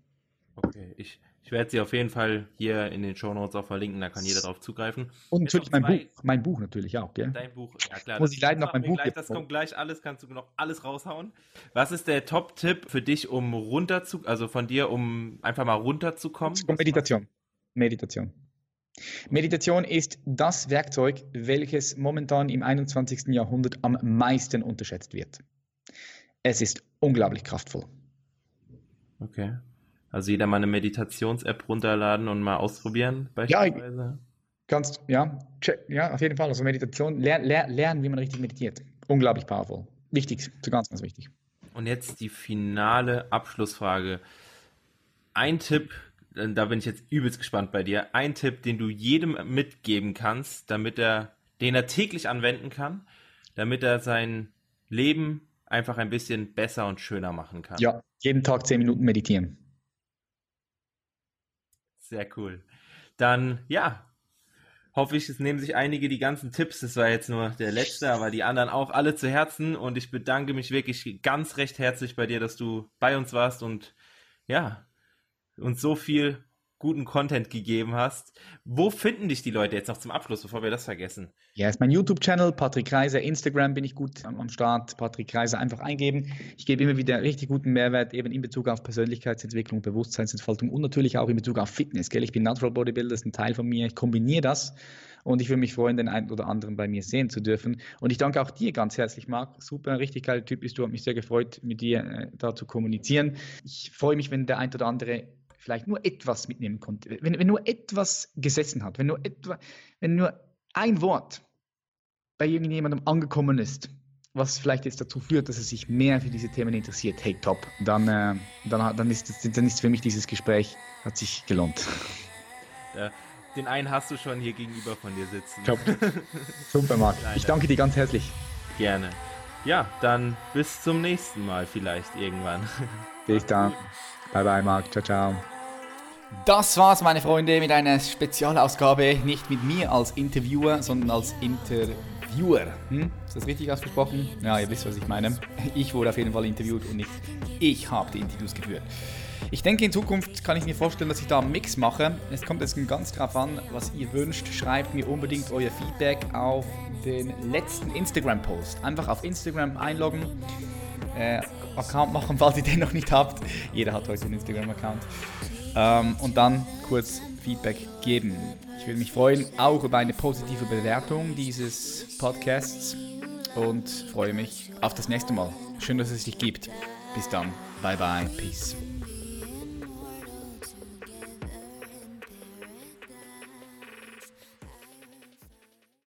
Okay, ich, ich werde sie auf jeden Fall hier in den Show Notes auch verlinken, da kann jeder darauf zugreifen. Und natürlich mein Buch, mein Buch natürlich auch, gell? Dein Buch, ja klar. Muss ich leider noch mein Buch gleich, Das kommt gleich alles, kannst du noch alles raushauen. Was ist der Top-Tipp für dich, um runter zu, also von dir, um einfach mal runterzukommen? Meditation. Meditation. Meditation ist das Werkzeug, welches momentan im 21. Jahrhundert am meisten unterschätzt wird. Es ist unglaublich kraftvoll. Okay. Also jeder mal eine Meditations-App runterladen und mal ausprobieren, beispielsweise. Ja, kannst, ja, check, ja, auf jeden Fall. Also Meditation, ler, ler, lernen, wie man richtig meditiert. Unglaublich powerful. Wichtig, so ganz, ganz wichtig. Und jetzt die finale Abschlussfrage. Ein Tipp, da bin ich jetzt übelst gespannt bei dir. Ein Tipp, den du jedem mitgeben kannst, damit er, den er täglich anwenden kann, damit er sein Leben einfach ein bisschen besser und schöner machen kann. Ja, jeden Tag zehn Minuten meditieren. Sehr cool. Dann, ja, hoffe ich, es nehmen sich einige die ganzen Tipps. Das war jetzt nur der letzte, aber die anderen auch alle zu Herzen. Und ich bedanke mich wirklich ganz recht herzlich bei dir, dass du bei uns warst und ja, uns so viel guten Content gegeben hast. Wo finden dich die Leute jetzt noch zum Abschluss, bevor wir das vergessen? Ja, ist mein YouTube-Channel, Patrick Reiser, Instagram bin ich gut am, Start, Patrick Reiser einfach eingeben. Ich gebe immer wieder richtig guten Mehrwert, eben in Bezug auf Persönlichkeitsentwicklung, Bewusstseinsentfaltung und natürlich auch in Bezug auf Fitness. Gell? Ich bin Natural Bodybuilder, das ist ein Teil von mir. Ich kombiniere das und ich würde mich freuen, den einen oder anderen bei mir sehen zu dürfen. Und ich danke auch dir ganz herzlich, Marc. Super, richtig geiler Typ bist du. Hat mich sehr gefreut, mit dir äh, da zu kommunizieren. Ich freue mich, wenn der ein oder andere vielleicht nur etwas mitnehmen konnte, wenn, wenn nur etwas gesessen hat, wenn nur, etwa, wenn nur ein Wort bei irgendjemandem angekommen ist, was vielleicht jetzt dazu führt, dass er sich mehr für diese Themen interessiert, hey, top, dann, äh, dann, dann, ist, dann ist für mich dieses Gespräch, hat sich gelohnt. Ja, den einen hast du schon hier gegenüber von dir sitzen. Top. Super, Marc. Ich danke dir ganz herzlich. Gerne. Ja, dann bis zum nächsten Mal vielleicht irgendwann. Bis dann. Bye bye, Marc. Ciao, ciao. Das war's, meine Freunde, mit einer Spezialausgabe. Nicht mit mir als Interviewer, sondern als Interviewer. Hm? Ist das richtig ausgesprochen? Ja, ihr wisst, was ich meine. Ich wurde auf jeden Fall interviewt und nicht ich habe die Interviews geführt. Ich denke, in Zukunft kann ich mir vorstellen, dass ich da einen Mix mache. Es kommt jetzt ganz drauf an, was ihr wünscht. Schreibt mir unbedingt euer Feedback auf den letzten Instagram-Post. Einfach auf Instagram einloggen, äh, Account machen, falls ihr den noch nicht habt. Jeder hat heute einen Instagram-Account ähm, und dann kurz Feedback geben. Ich würde mich freuen, auch über eine positive Bewertung dieses Podcasts und freue mich auf das nächste Mal. Schön, dass es dich gibt. Bis dann. Bye bye. Peace.